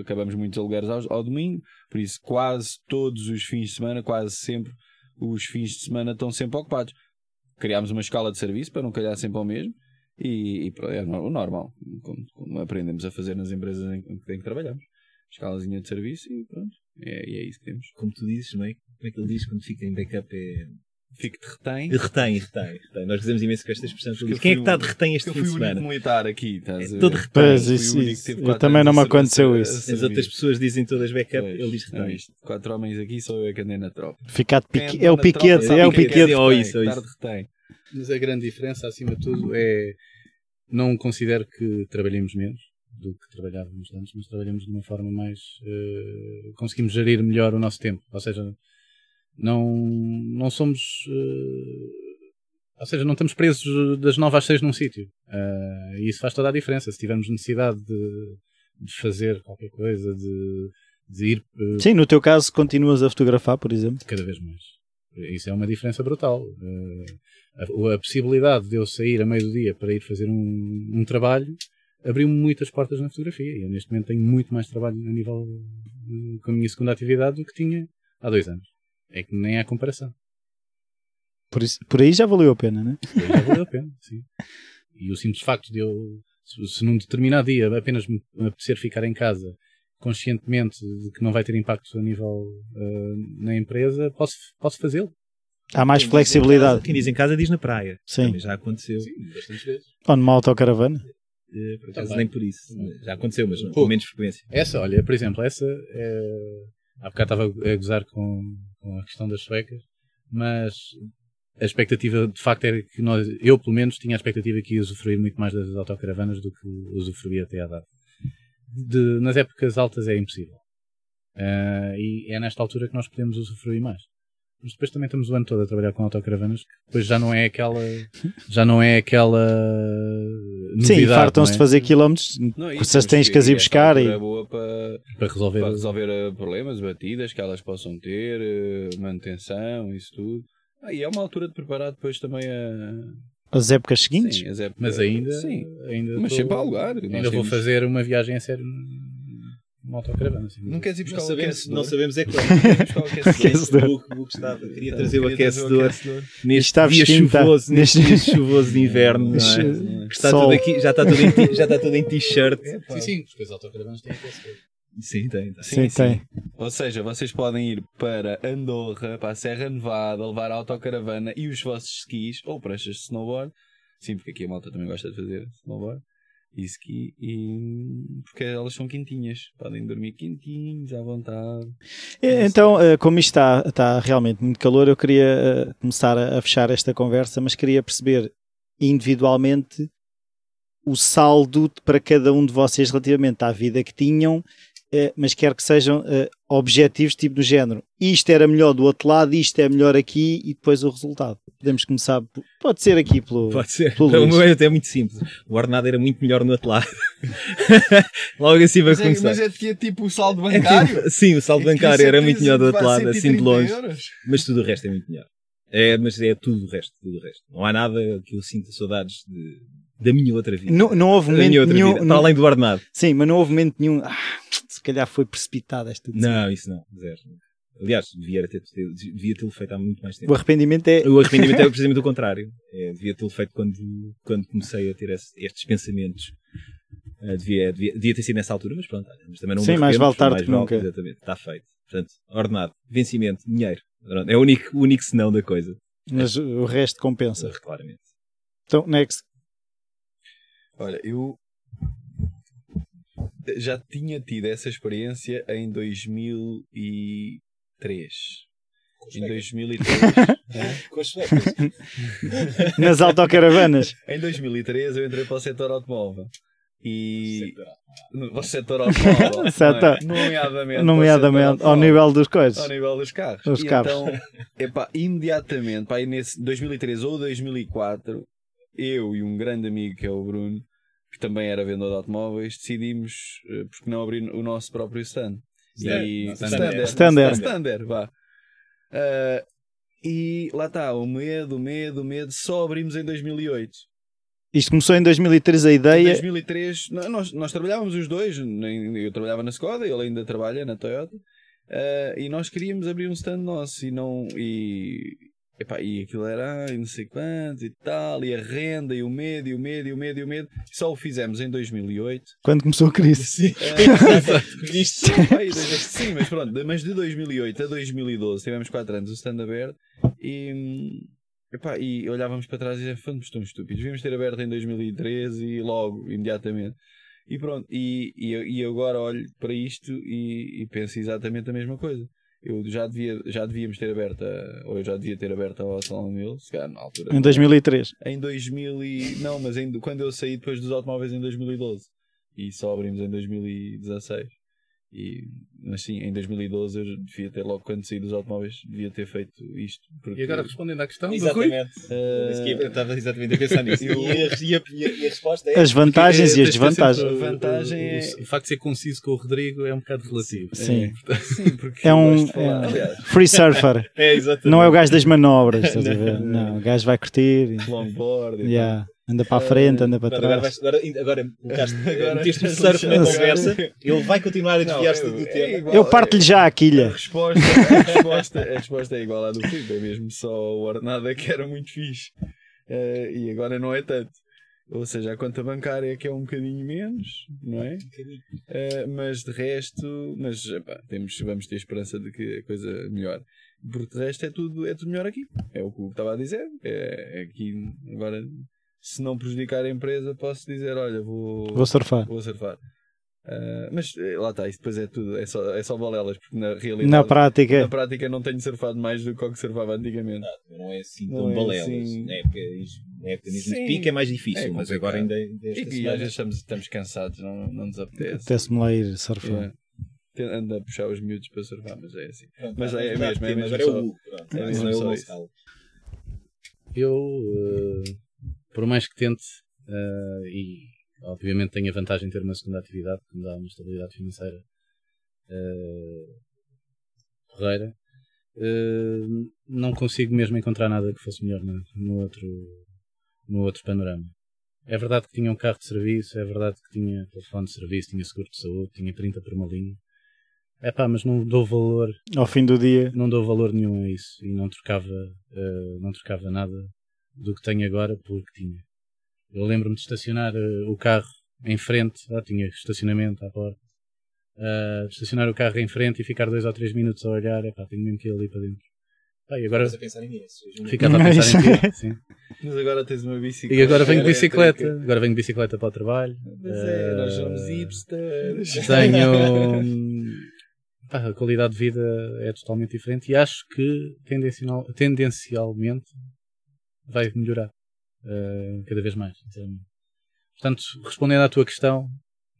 acabamos muitos alugueres ao, ao, domingo, por isso quase todos os fins de semana, quase sempre, os fins de semana estão sempre ocupados. Criámos uma escala de serviço para não calhar sempre ao mesmo e, e é o normal, como, como, aprendemos a fazer nas empresas em, em que trabalhamos. Escalazinha de serviço e pronto, é, é isso que temos. Como tu dizes, não é? Como é que ele diz quando fica em backup é fico de retém. Retém, retém, retém. Nós dizemos imenso com esta expressão. Quem é que está de retém este fim de semana? Eu fui o militar aqui. Estás é, todo retém. Pois, isso, isso. Eu também não me aconteceu isso. As outras pessoas dizem todas backup, pois, ele diz retém. É quatro homens aqui, só eu é que andei na tropa. Ficar de pique... É o piquete, é o piquete. Ou isso, ou isso. Mas a grande diferença, acima de tudo, é não considero que trabalhemos menos do que trabalhávamos antes, mas trabalhamos de uma forma mais. Uh, conseguimos gerir melhor o nosso tempo. Ou seja, não, não somos. Uh, ou seja, não estamos presos das 9 às 6 num sítio. Uh, e isso faz toda a diferença. Se tivermos necessidade de, de fazer qualquer coisa, de, de ir. Uh, Sim, no teu caso, continuas a fotografar, por exemplo? Cada vez mais. Isso é uma diferença brutal. A, a, possibilidade de eu sair a meio do dia para ir fazer um, um trabalho abriu-me muitas portas na fotografia. Eu neste momento tenho muito mais trabalho a nível com a minha segunda atividade do que tinha há dois anos. É que nem há comparação. Por, isso, por aí já valeu a pena, né? Por aí já valeu a pena, sim. E o simples facto de eu, se, num determinado dia apenas me apetecer ficar em casa conscientemente de que não vai ter impacto a nível uh, na empresa, posso, posso fazê-lo. Há mais quem flexibilidade. Diz casa, quem diz em casa diz na praia. Sim. Também já aconteceu. Sim, bastante vezes. Ou numa autocaravana. Uh, por acaso, nem por isso. Já aconteceu, mas com menos frequência. Essa, olha, por exemplo, essa é... Há bocado estava a gozar com, com a questão das suecas, mas a expectativa de facto era que nós, eu pelo menos, tinha a expectativa que ia usufruir muito mais das autocaravanas do que usufruía até à data. De, nas épocas altas é impossível. Uh, e é nesta altura que nós podemos usufruir mais. Mas depois também estamos o ano todo a trabalhar com autocaravanas, que depois já não é aquela. Já não é aquela. Novidade, Sim, fartam-se é? de fazer quilómetros, vocês tens que as ir buscar. E... É boa para, para resolver, para resolver eh, problemas, batidas que elas possam ter, eh, manutenção, isso tudo. Ah, e é uma altura de preparar depois também a. As épocas seguintes? Sim, as épocas, mas ainda. Sim, ainda mas tô, sempre há lugar. Ainda vou fazer uma viagem a sério uma autocaravana. Assim, não queres ir buscar não o sabemos, aquecedor? Não sabemos é quando. o aquecedor. O que estava, queria trazer o aquecedor, neste dia chuvoso, neste dia chuvoso de inverno. É? está tudo aqui, já está tudo em, já está tudo em t-shirt. sim, sim, porque as autocaravanas têm aquecedor. Sim, tem. tem. Sim, sim, tem. Ou seja, vocês podem ir para Andorra, para a Serra Nevada, levar a autocaravana e os vossos skis ou pranchas de snowboard. Sim, porque aqui a malta também gosta de fazer snowboard ski, e, porque elas são quentinhas, podem dormir quentinhos à vontade. Então, eh, como isto está, está realmente muito calor, eu queria eh, começar a fechar esta conversa, mas queria perceber individualmente o saldo para cada um de vocês relativamente à vida que tinham eh, mas quero que sejam uh, objetivos, tipo do género. Isto era melhor do outro lado, isto é melhor aqui e depois o resultado. Podemos começar, pode ser aqui pelo. Pode ser. Pelo o meu é até muito simples. O ordenado era muito melhor no outro lado. *laughs* Logo assim vai mas começar. É, mas é que é tipo o saldo bancário? É tipo, *laughs* sim, o saldo bancário era muito melhor do outro lado, assim de longe. Euros. Mas tudo o resto é muito melhor. É, mas é tudo o resto, tudo o resto. Não há nada que eu sinta saudades de, da minha outra vida. Não, não houve momento nenhum. Vida, para além do ordenado. Sim, mas não houve momento nenhum. Ah, se calhar foi precipitado esta decisão. Não, isso não, zero. Aliás, devia ter, devia tê-lo feito há muito mais tempo. O arrependimento é. O arrependimento é precisamente o contrário. É, devia tê-lo feito quando, quando comecei a ter esse, estes pensamentos. Uh, devia, devia, devia, ter sido nessa altura, mas pronto. Mas também não Sim, mais vale tarde que nunca. Exatamente, está feito. Portanto, ordenado, vencimento, dinheiro. É o único, o único senão da coisa. Mas é. o resto compensa. Claramente. Então, next. Olha, eu já tinha tido essa experiência em 2003. Em 2003. *laughs* Com as suecas. *laughs* Nas autocaravanas. Em 2003 eu entrei para o setor automóvel. E. No setor automóvel. *laughs* Setor. Nomeadamente. Nomeadamente ao nível dos coisas. Ao nível dos carros. Os carros. Então, epá, imediatamente, pá, nesse 2003 ou 2004, eu e um grande amigo que é o Bruno, que também era vendedor de automóveis, decidimos uh, porque não abrir o nosso próprio stand. E, standard. Standard. Standard, vá. Uh, e lá está, o medo, o medo, o medo, só abrimos em 2008. Isto começou em 2003 a ideia. Em 2003, nós, nós trabalhávamos os dois, eu trabalhava na Skoda, ele ainda trabalha na Toyota, uh, e nós queríamos abrir um stand nosso e não. E, Epá, e aquilo era ai, não sei quanto e tal, e a renda, e o medo, e o medo, e o medo, e o medo. E só o fizemos em 2008. Quando começou a crise. *laughs* *laughs* Sim, Isto. Ai, sim, mas pronto, mas de 2008 a 2012 tivemos 4 anos o stand aberto e. Epá, e olhávamos para trás e dizíamos, fomos tão estúpidos, devíamos ter aberto em 2013 e logo, imediatamente. E pronto, e, e, e agora olho para isto e, e penso exatamente a mesma coisa eu já, devia, já devíamos ter aberto, a, ou eu já devia ter aberto a Salão Mil, se calhar na altura. Em 2003? Em 2000 e, não, mas em, quando eu saí depois dos automóveis em 2012 e só abrimos em 2016. E, mas sim, em 2012 eu devia ter, logo quando saí dos automóveis, devia ter feito isto. Porque... E agora respondendo à questão exatamente. Uh... estava exatamente a pensar nisso. *laughs* Eu... E, a, e, a, e, a, resposta é. As vantagens e as desvantagens. A vantagem é. O, facto de ser conciso com o Rodrigo é um bocado relativo. Sim. É, sim *laughs* porque é um é, free surfer. *laughs* é, exatamente. Não é o gajo das manobras. Estás a ver? Não, o gajo vai curtir. Longboard. Yeah. Anda para a frente, anda para trás. Agora, agora, *laughs* agora meteste o surf na conversa, ele vai continuar a desviar-se do tema. Eu parto-lhe já a quilha. A resposta, a, resposta, a resposta é igual à do Filipe, é mesmo só o ordenado é que era muito fixe. Uh, e agora não é tanto. Ou seja, a conta bancária que é um bocadinho menos, não é? Uh, mas de resto, mas epá, temos, vamos ter esperança de que a coisa melhore. Porque de resto é tudo, é tudo melhor aqui. É o que eu estava a dizer. É, é aqui agora se não prejudicar a empresa, posso dizer: olha, vou, vou surfar. Vou surfar. Uh, mas eh, lá está, isso depois é tudo, é só, é só bolelas, porque na realidade, na prática, na prática não tenho surfado mais do que o que surfava antigamente. Não, não é assim tão é Assim... Na época, na época de pique é mais difícil, é mas agora ainda. ainda e, e às vezes estamos, estamos cansados, não, não nos apetece. Apetece-me lá ir surfar. É. Anda a puxar os miúdos para surfar, mas é assim. Pronto, mas é, é, mesmo, é mesmo. Agora só, é o pronto, é mesmo só isso. Eu. Uh por mais que tente, uh, e obviamente tenho a vantagem de ter uma segunda atividade que me dá uma estabilidade financeira uh, uh, não consigo mesmo encontrar nada que fosse melhor no, no, outro, no outro panorama. É verdade que tinha um carro de serviço, é verdade que tinha telefone de serviço, tinha seguro de saúde, tinha 30 por uma linha. É pá, mas não dou valor. Ao fim do dia. Não dou valor nenhum a isso. E não trocava, uh, não trocava nada do que tenho agora pelo que tinha. Eu lembro-me de estacionar uh, o carro em frente, ah, tinha estacionamento à porta, uh, de estacionar o carro em frente e ficar dois ou três minutos a olhar, epá, tenho mesmo que ir ali para dentro. Ah, e agora... a pensar em isso. Ficava a pensar em ti, sim. *laughs* Mas agora tens uma bicicleta. E agora venho de bicicleta, agora venho de bicicleta para o trabalho. Mas é, uh, nós somos hipsters. *laughs* Tenho... *laughs* Pá, a qualidade de vida é totalmente diferente e acho que tendencial, tendencialmente vai melhorar uh, cada vez mais. Portanto, respondendo à tua questão,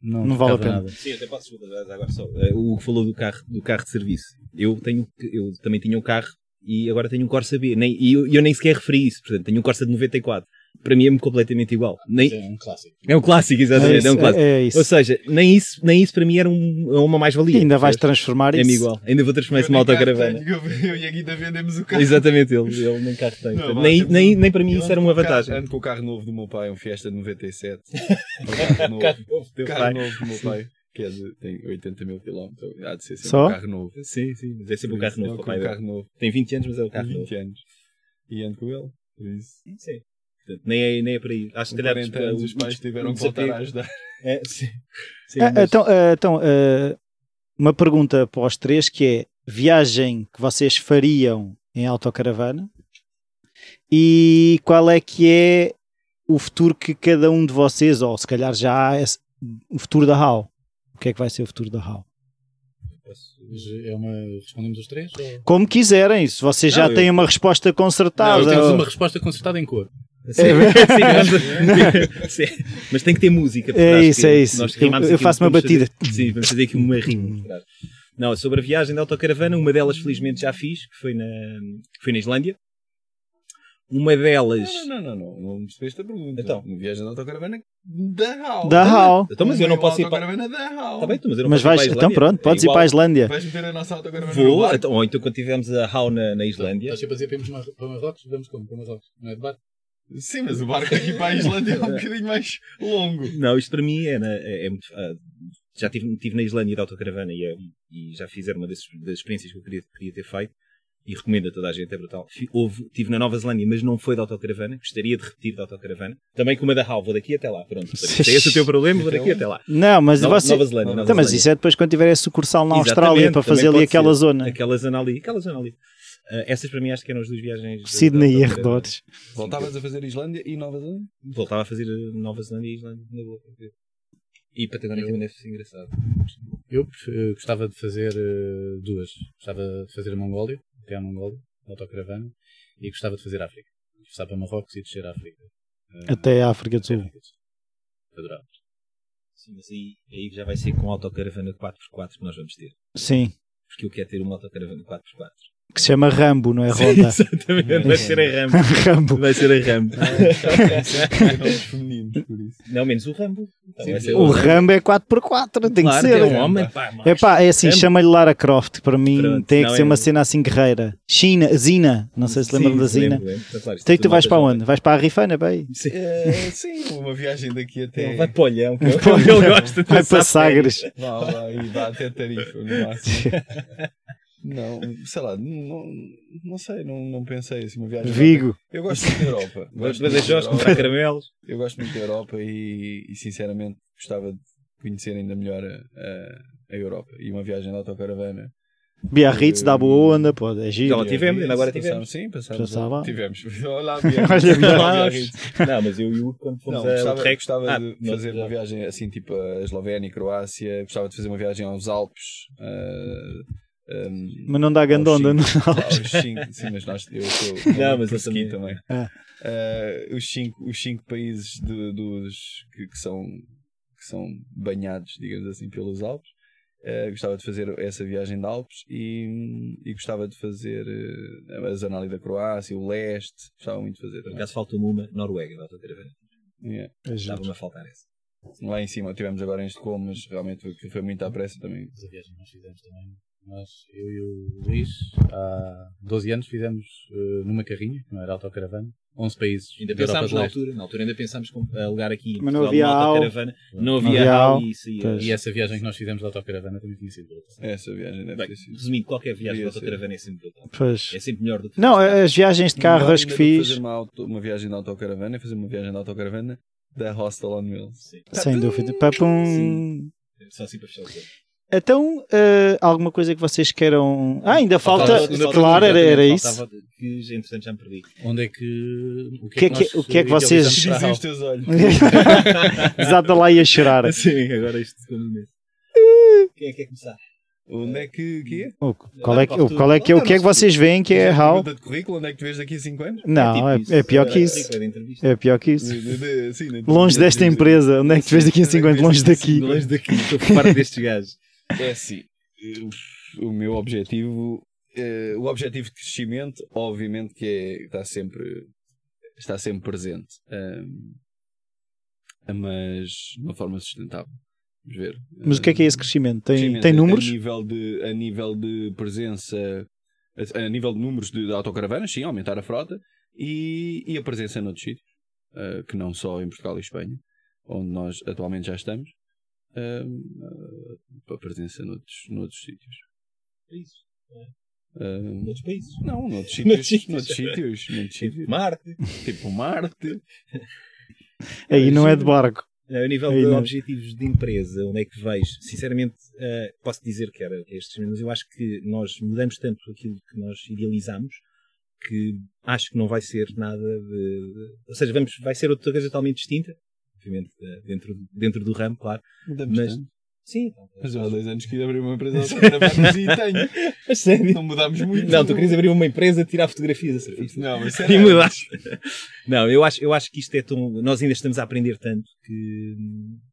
não, não vale a pena. Nada. Sim, até posso agora só. Uh, o que falou do carro, do carro de serviço. Eu, tenho, eu também tinha um carro e agora tenho um Corsa B. Nem, e eu, eu nem sequer referi isso. Portanto, tenho um Corsa de 94 para mim é completamente igual. Nem... É um clássico. É um clássico, exatamente. É, isso, é um clássico. É, isso. Ou seja, nem isso, nem isso para mim era um, uma mais-valia. Ainda vais transformar é isso. É igual. Ainda vou transformar isso numa autocaravana. Eu, e a Guida vendemos o carro. Exatamente, ele, ele nem carro tem. Não, nem, nem, nem para mim isso era uma vantagem. Ando com o carro novo do meu pai, um Fiesta 97. *laughs* carro novo, carro novo, do carro novo do meu pai. Que é de, tem 80 mil quilómetros. Há de ser sempre Só? um carro novo. Sim, sim. Mas é sempre um carro novo. É um carro novo. Tem 20 anos, mas é o carro 20 novo. 20 anos. E ando com ele. Por isso. Sim. Portanto, nem é, nem é por aí. Acho que 40 calhar, anos os pais tiveram que voltar a ajudar. *laughs* É, sim. sim ah, mas... Então, uh, então uh, uma pergunta para os três que é viagem que vocês fariam em autocaravana e qual é que é o futuro que cada um de vocês, ou se calhar já há esse, o futuro da HAL. O que é que vai ser o futuro da HAL? É uma... Respondemos os três? Ou... Como quiserem, se vocês não, já eu... têm uma resposta concertada. Não, temos ou... uma resposta concertada em cor. Sim, sim, mas tem que ter música. É isso, é isso. Eu, eu faço uma batida. Fazer, sim, vamos fazer aqui uma rima. Não, sobre a viagem de autocaravana, uma delas felizmente já fiz, que foi na, que foi na Islândia. Uma delas. Não, não, não, não, não me percebeste a pergunta. Então, uma viagem de autocaravana da HAL. Da HAL. Então, mas eu não posso ir para. Autocaravana da HAL. Tá bem, então, mas eu não mas posso vais, ir para a Então pronto, podes é ir para a Islândia. Vais meter a nossa autocaravana Vou, então, ou então quando tivermos a HAL na, na Islândia. Estás sempre a dizer para irmos para Marrocos? Vamos como? Para Marrocos? Não é de barco? Sim, mas o barco aqui para a Islândia é um *laughs* bocadinho mais longo. Não, isto para mim é, é, é muito. Uh, já estive tive na Islândia de autocaravana e, é, e já fiz uma das, das experiências que eu queria, queria ter feito. e recomendo a toda a gente, é brutal. Houve, estive na Nova Zelândia, mas não foi de autocaravana. Gostaria de repetir de autocaravana. Também com uma da HAL, vou daqui até lá. Pronto. *laughs* Se é esse o teu problema, vou daqui até lá. Não, mas Nova, você... Nova Zelândia. Nova então, mas isso é depois quando tiver a sucursal na Austrália para fazer ali aquela ser. zona. Aquela zona ali. Aquela zona ali. Uh, essas para mim acho que eram as duas viagens. Sydney e arredores. Voltavas a fazer Islândia e Nova Zelândia? Voltava a fazer Nova Zelândia e Islândia na boa. E Patagónia também deve ser engraçado. Eu gostava de fazer uh, duas. Gostava de fazer a Mongólia, até a Mongólia, autocaravana, e gostava de fazer a África. Começar para Marrocos e descer a África. Até a África do Sul. Adorava. Sim, mas aí, aí já vai ser com a autocaravana 4x4 que nós vamos ter. Sim. Porque eu quero ter uma autocaravana 4x4 que se chama Rambo, não é Ronda? Sim, exatamente, vai ser a Rambo. Rambo. Vai ser a Rambo. não, menos o Rambo. Sim, o, o Rambo é 4x4, tem claro, que ser. É um homem, pá, é pá, é assim, chama-lhe Lara Croft, para mim Pronto, tem que ser é uma cena assim guerreira. China, Zina, não sei se lembram da Zina. Lembro, lembro. Então, claro, então tu vais para onde? Vais para a Rifana, bem? Sim. Uh, sim, uma viagem daqui até. vai para o Olhão, que ele gosta de Vai para Sagres. Vai lá e vá até Tarifa, no máximo. Não, sei lá, não, não sei, não, não pensei assim, uma viagem. Vigo. Eu gosto muito da Europa. *laughs* Gosto Europa. comprar caramelos. Eu gosto muito da Europa e, e, sinceramente gostava de conhecer ainda melhor a, a Europa. E uma viagem de autocaravana. Biarritz dá boa onda, pô, é giro. Já tivemos, ainda agora tivemos. Sim, passámos. Passava. Tivemos. *laughs* Olá, Biarritz. não, mas eu e o quando fomos não, gostava, a gostava ah, de fazer uma viagem assim, tipo a Eslovénia e Croácia. Gostava de fazer uma viagem aos Alpes. Uh, um, mas não dá gandonda, não? sim, mas nós, eu sou *laughs* não, mas eu também. também. Ah. Uh, os, cinco, os cinco países de, dos, que, que, são, que são banhados, digamos assim, pelos Alpes. Uh, gostava de fazer essa viagem de Alpes e, e gostava de fazer uh, a zona ali da Croácia, o leste. Gostava muito de fazer. Por acaso falta uma, Noruega, volta a ter a ver. Yeah. Estava-me a faltar essa. Lá em cima tivemos agora em Estocolmo, mas realmente foi, foi muito à pressa também. Mas a viagem que nós fizemos também nós, eu e o Luís, há 12 anos fizemos uh, numa carrinha, que não era autocaravana, 11 países. Ainda pensámos na altura, na altura ainda pensámos em alugar aqui Mas não havia autocaravana. Não havia AU e, e essa viagem que nós fizemos de autocaravana também tinha sido brutal. Essa viagem deve Bem, ter sido. Resumindo, qualquer viagem de autocaravana é sempre brutal. Pois. É sempre melhor do que. Não, as viagens de carros que fiz. Fazer uma, auto, uma viagem de autocaravana é fazer uma viagem de autocaravana da Hostel on Wheels. Sim. Sem dúvida. Papum. Só assim para fechar o tempo. Então, uh, alguma coisa que vocês queiram. Ah, ainda falta. falta claro, era, era isso. Que, entretanto, já me perdi. Onde é que. O que, é que, o que, é que vocês. Dizem os teus olhos. *laughs* Exato, lá ia chorar. *laughs* Sim, agora isto ficou mês. Quem é que quer começar? Onde é que, que é? O, qual é que, o, qual é que, o que é que vocês veem que é how? de currículo, onde é que te vês daqui a 5 anos? Não, é, tipo é, é pior que isso. É pior que isso. Longe desta empresa, onde é que te vês daqui a 5 anos? Longe daqui. Longe daqui, estou fora *laughs* destes gajos. É assim, o meu objetivo, eh, o objetivo de crescimento, obviamente que é, está sempre, está sempre presente, mas de uma forma sustentável. Vamos ver. Mas o que é que é esse crescimento? Tem, crescimento tem números? A nível, de, a nível de presença, a, nível de números de, de, autocaravanas, sim, aumentar a frota e, e a presença noutros sítios, uh, que não só em Portugal e Espanha, onde nós atualmente já estamos, uh, a presença noutros, noutros sítios. Isso. É. Uh, noutros países? Não, *laughs* noutros sítios. noutros sítios. Noutros sítios. Marte. Tipo Marte. *laughs* Aí não é de barco. A nível Aí de não. objetivos de empresa, onde é que vejo? Sinceramente, uh, posso dizer que era estes, mas eu acho que nós mudamos tanto aquilo que nós idealizamos que acho que não vai ser nada de. de ou seja, vamos, vai ser outra coisa totalmente distinta obviamente eh, dentro, dentro do ramo, claro. Mudamos mas, tanto. Sim. Mas há dois anos queria abrir uma empresa *laughs* autocaravanas e tenho. A sério? Não mudámos muito. Não, tu querias abrir uma empresa tirar fotografias a serviço. Não, mas E mudaste. Não, eu acho, eu acho que isto é tão. Nós ainda estamos a aprender tanto que,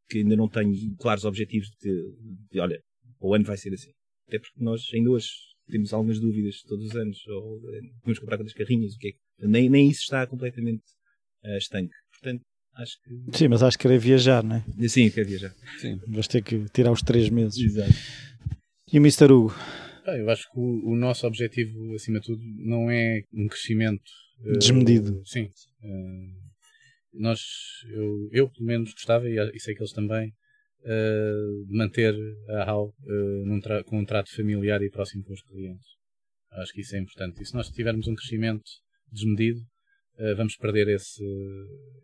que ainda não tenho claros objetivos de, de olha, o ano vai ser assim. Até porque nós ainda hoje temos algumas dúvidas todos os anos. Ou vamos comprar quantas carrinhas, o que é que. Nem, nem isso está completamente uh, estanque. Portanto, Acho que... Sim, mas acho que querer viajar, não é? Sim, quer viajar. Sim. Vais ter que tirar os três meses. Exato. E o Mr. Hugo? Ah, eu acho que o, o, nosso objetivo, acima de tudo, não é um crescimento uh, desmedido. Sim. Uh, nós, eu, eu, pelo menos gostava, e, sei que eles também, uh, de manter a HAL com um trato familiar e próximo com os clientes. Acho que isso é importante. E se nós tivermos um crescimento desmedido, uh, vamos perder esse,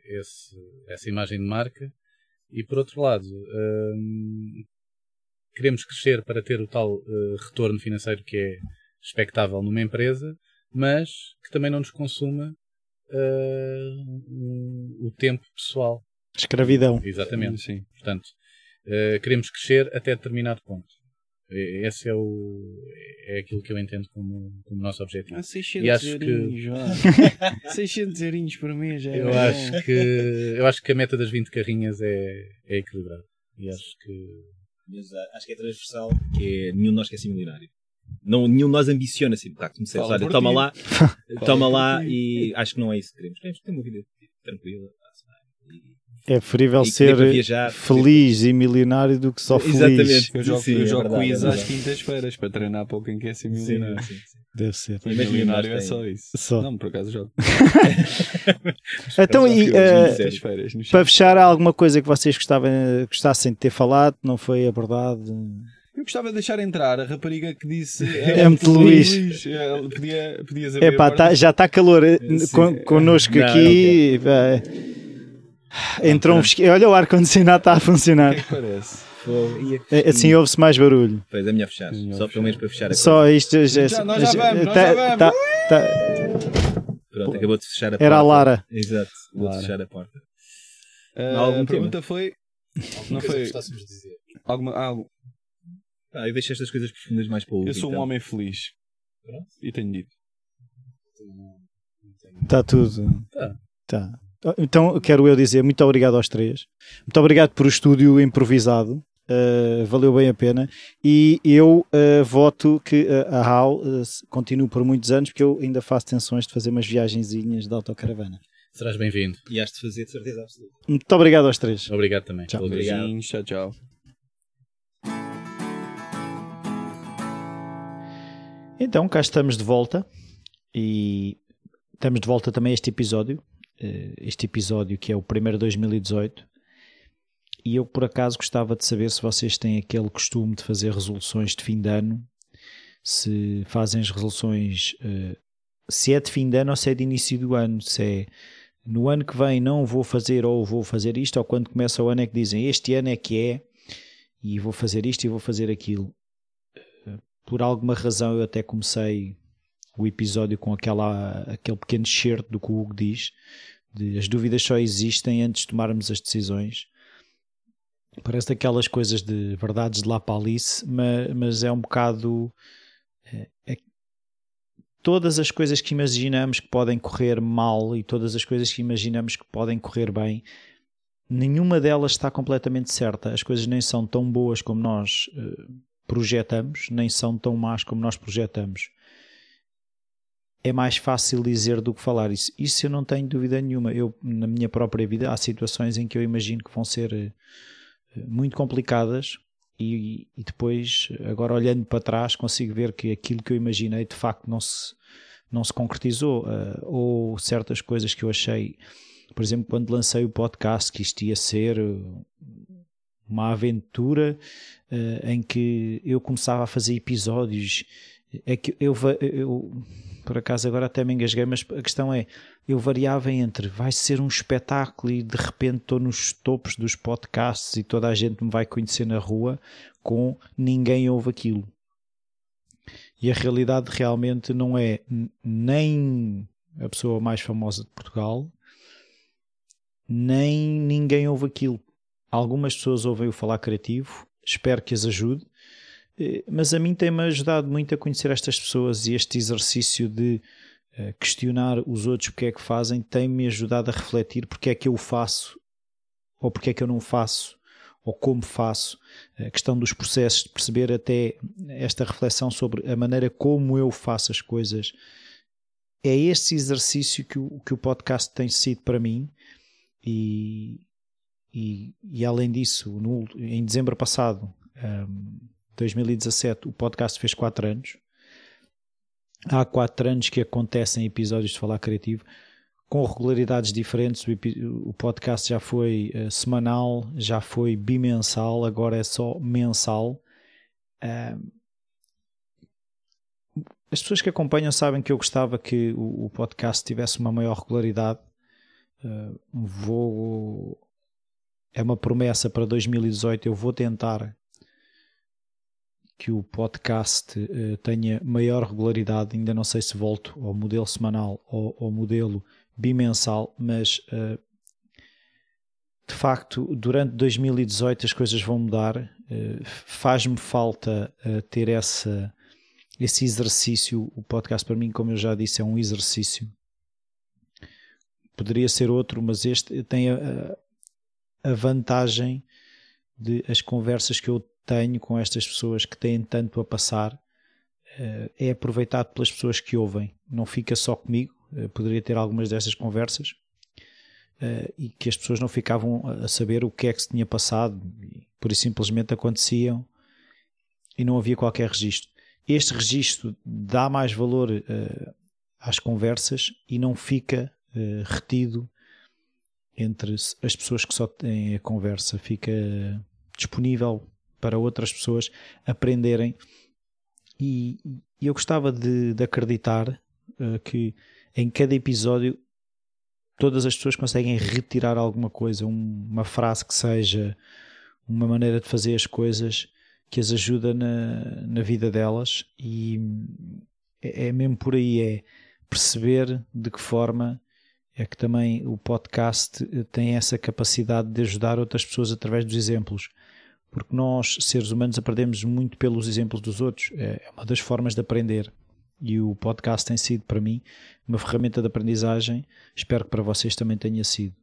esse, essa imagem de marca. E por outro lado, uh, queremos crescer para ter o tal uh, retorno financeiro que é expectável numa empresa, mas que também não nos consuma o tempo pessoal. Escravidão. Exatamente. Sim. Portanto, queremos crescer até determinado ponto. Esse é, o, é aquilo que eu entendo como, como nosso objetivo. Ah, 600 e acho eurinhos, que... *laughs* 600 eurinhos por mês já é eu acho que Eu acho que a meta das 20 carrinhas é, é equilibrada. E acho que... Mas ah, acho que é transversal, que é nenhum de nós quer ser milionário. Não, nenhum de nós ambiciona assim, tá, olha, toma ti. lá, *laughs* toma lá e acho que não é isso que queremos. Queremos ter uma vida tranquila, é preferível ser viajar, feliz e milionário do que só feliz. Exatamente. Eu jogo, sim, eu é jogo verdade, quiz é às quintas-feiras para treinar para quem quer ser milionário. Sim, sim, sim. Deve ser. Mas milionário é só isso. Só. Não, por acaso jogo. *laughs* então, e, uh, para fechar, há alguma coisa que vocês gostavam, gostassem de ter falado? Não foi abordado? Eu gostava de deixar entrar a rapariga que disse *laughs* é muito Luís. Luís. Podia, podia Epá, tá, já está calor eh, con, connosco não, aqui. Não *laughs* Entrou um Olha, o ar-condicionado está a funcionar. O que é que parece? É, assim ouve-se mais barulho. Pois é melhor fechar. Só pelo menos para fechar a Só isto. Já, já, nós já vamos, nós tá, já vamos. Tá, tá. Pronto, acabou de fechar a porta. Era a Lara. Exato, vou de fechar a porta. Uh, algum a pergunta tema? foi. Não foi. dizer. Alguma, algo. Ah, eu deixo estas coisas profundas mais para o Eu sou um então. homem feliz. Pronto. E tenho dito. Está tudo. Tá. tá. Então quero eu dizer muito obrigado aos três. Muito obrigado por o estúdio improvisado. Uh, valeu bem a pena. E eu uh, voto que uh, a HAL continue por muitos anos, porque eu ainda faço tensões de fazer umas viagenzinhas de autocaravana. Serás bem-vindo. E has de fazer, de certeza absoluta. Muito obrigado aos três. Obrigado também. Tchau. Obrigado. Tchau, tchau. Então, cá estamos de volta e estamos de volta também a este episódio este episódio, que é o primeiro de 2018. E eu, por acaso, gostava de saber se vocês têm aquele costume de fazer resoluções de fim de ano, se fazem as resoluções, eh, se é de fim de ano ou se é de início do ano, se é no ano que vem não vou fazer ou vou fazer isto, ou quando começa o ano é que dizem este ano é que é e vou fazer isto e vou fazer aquilo. Eh, por alguma razão eu até comecei o episódio com aquela, aquele pequeno shirt do que o Hugo diz, de as dúvidas só existem antes de tomarmos as decisões. Parece aquelas coisas de verdades de lá para Alice, mas, mas é um bocado. É, é, todas as coisas que imaginamos que podem correr mal e todas as coisas que imaginamos que podem correr bem, nenhuma delas está completamente certa. As coisas nem são tão boas como nós uh, projetamos, nem são tão más como nós projetamos é mais fácil dizer do que falar. Isso, isso eu não tenho dúvida nenhuma. Eu, na minha própria vida, há situações em que eu imagino que vão ser eh, muito complicadas e, e, depois, agora olhando para trás, consigo ver que aquilo que eu imaginei de facto não se, não se concretizou. Uh, ou certas coisas que eu achei, por exemplo, quando lancei o podcast, que isto ia ser uma aventura em que eu começava a fazer episódios. É que eu, eu por acaso agora até me engasguei, mas a questão é, eu variava entre vai ser um espetáculo e de repente estou nos topos dos podcasts e toda a gente me vai conhecer na rua com ninguém ouve aquilo. E a realidade realmente não é nem a pessoa mais famosa de Portugal, nem ninguém ouve aquilo. Algumas pessoas ouvem o falar criativo, espero que as ajude, mas a mim tem-me ajudado muito a conhecer estas pessoas e este exercício de eh, questionar os outros porque é que fazem tem-me ajudado a refletir porque é que eu faço ou porque é que eu não faço ou como faço, a questão dos processos, de perceber até esta reflexão sobre a maneira como eu faço as coisas. É este exercício que o, que o podcast tem sido para mim e, e, e além disso, no, em dezembro passado, um, 2017, o podcast fez 4 anos. Há 4 anos que acontecem episódios de Falar Criativo com regularidades diferentes. O, podcast já foi uh, semanal, já foi bimensal, agora é só mensal. Uh, as pessoas que acompanham sabem que eu gostava que o, o podcast tivesse uma maior regularidade. Uh, vou. É uma promessa para 2018. Eu vou tentar que o podcast uh, tenha maior regularidade. Ainda não sei se volto ao modelo semanal ou ao modelo bimensal, mas uh, de facto, durante 2018 as coisas vão mudar. Uh, Faz-me falta ter essa esse exercício, o podcast para mim, como eu já disse, é um exercício. Poderia ser outro, mas este tem a, a vantagem de as conversas que eu tenho com estas pessoas que têm tanto a passar eh, é aproveitado pelas pessoas que ouvem, não fica só comigo. Eh, poderia ter algumas dessas conversas eh, e que as pessoas não ficavam a saber o que é que se tinha passado, por isso simplesmente aconteciam e não havia qualquer registro este registro dá mais valor às conversas e não fica retido entre as pessoas que só têm a conversa, fica disponível para outras pessoas aprenderem. E, eu gostava de, de acreditar uh, que em cada episódio todas as pessoas conseguem retirar alguma coisa, um, uma frase que seja, uma maneira de fazer as coisas que as ajuda na, na vida delas e é, é mesmo por aí, é perceber de que forma é que também o podcast tem essa capacidade de ajudar outras pessoas através dos exemplos. Porque nós, seres humanos, aprendemos muito pelos exemplos dos outros. É, é uma das formas de aprender. E o podcast tem sido, para mim, uma ferramenta de aprendizagem. Espero que para vocês também tenha sido.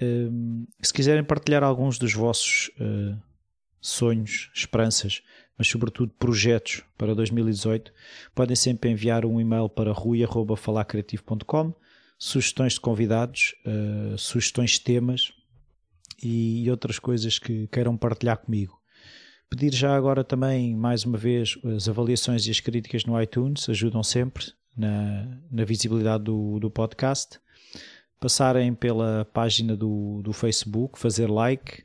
Um, se quiserem partilhar alguns dos vossos uh, sonhos, esperanças, mas sobretudo projetos para 2018, podem sempre enviar um e-mail para rui.falacreativo.com, sugestões de convidados, uh, sugestões de temas e outras coisas que queiram partilhar comigo. Pedir já agora também, mais uma vez, as avaliações e as críticas no iTunes ajudam sempre na, na visibilidade do, do podcast. Passarem pela página do, do Facebook, fazer like,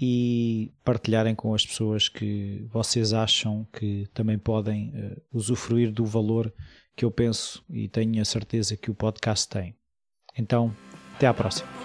e partilharem com as pessoas que vocês acham que também podem uh, usufruir do valor que eu penso e tenho a certeza que o podcast tem. Então, até à próxima.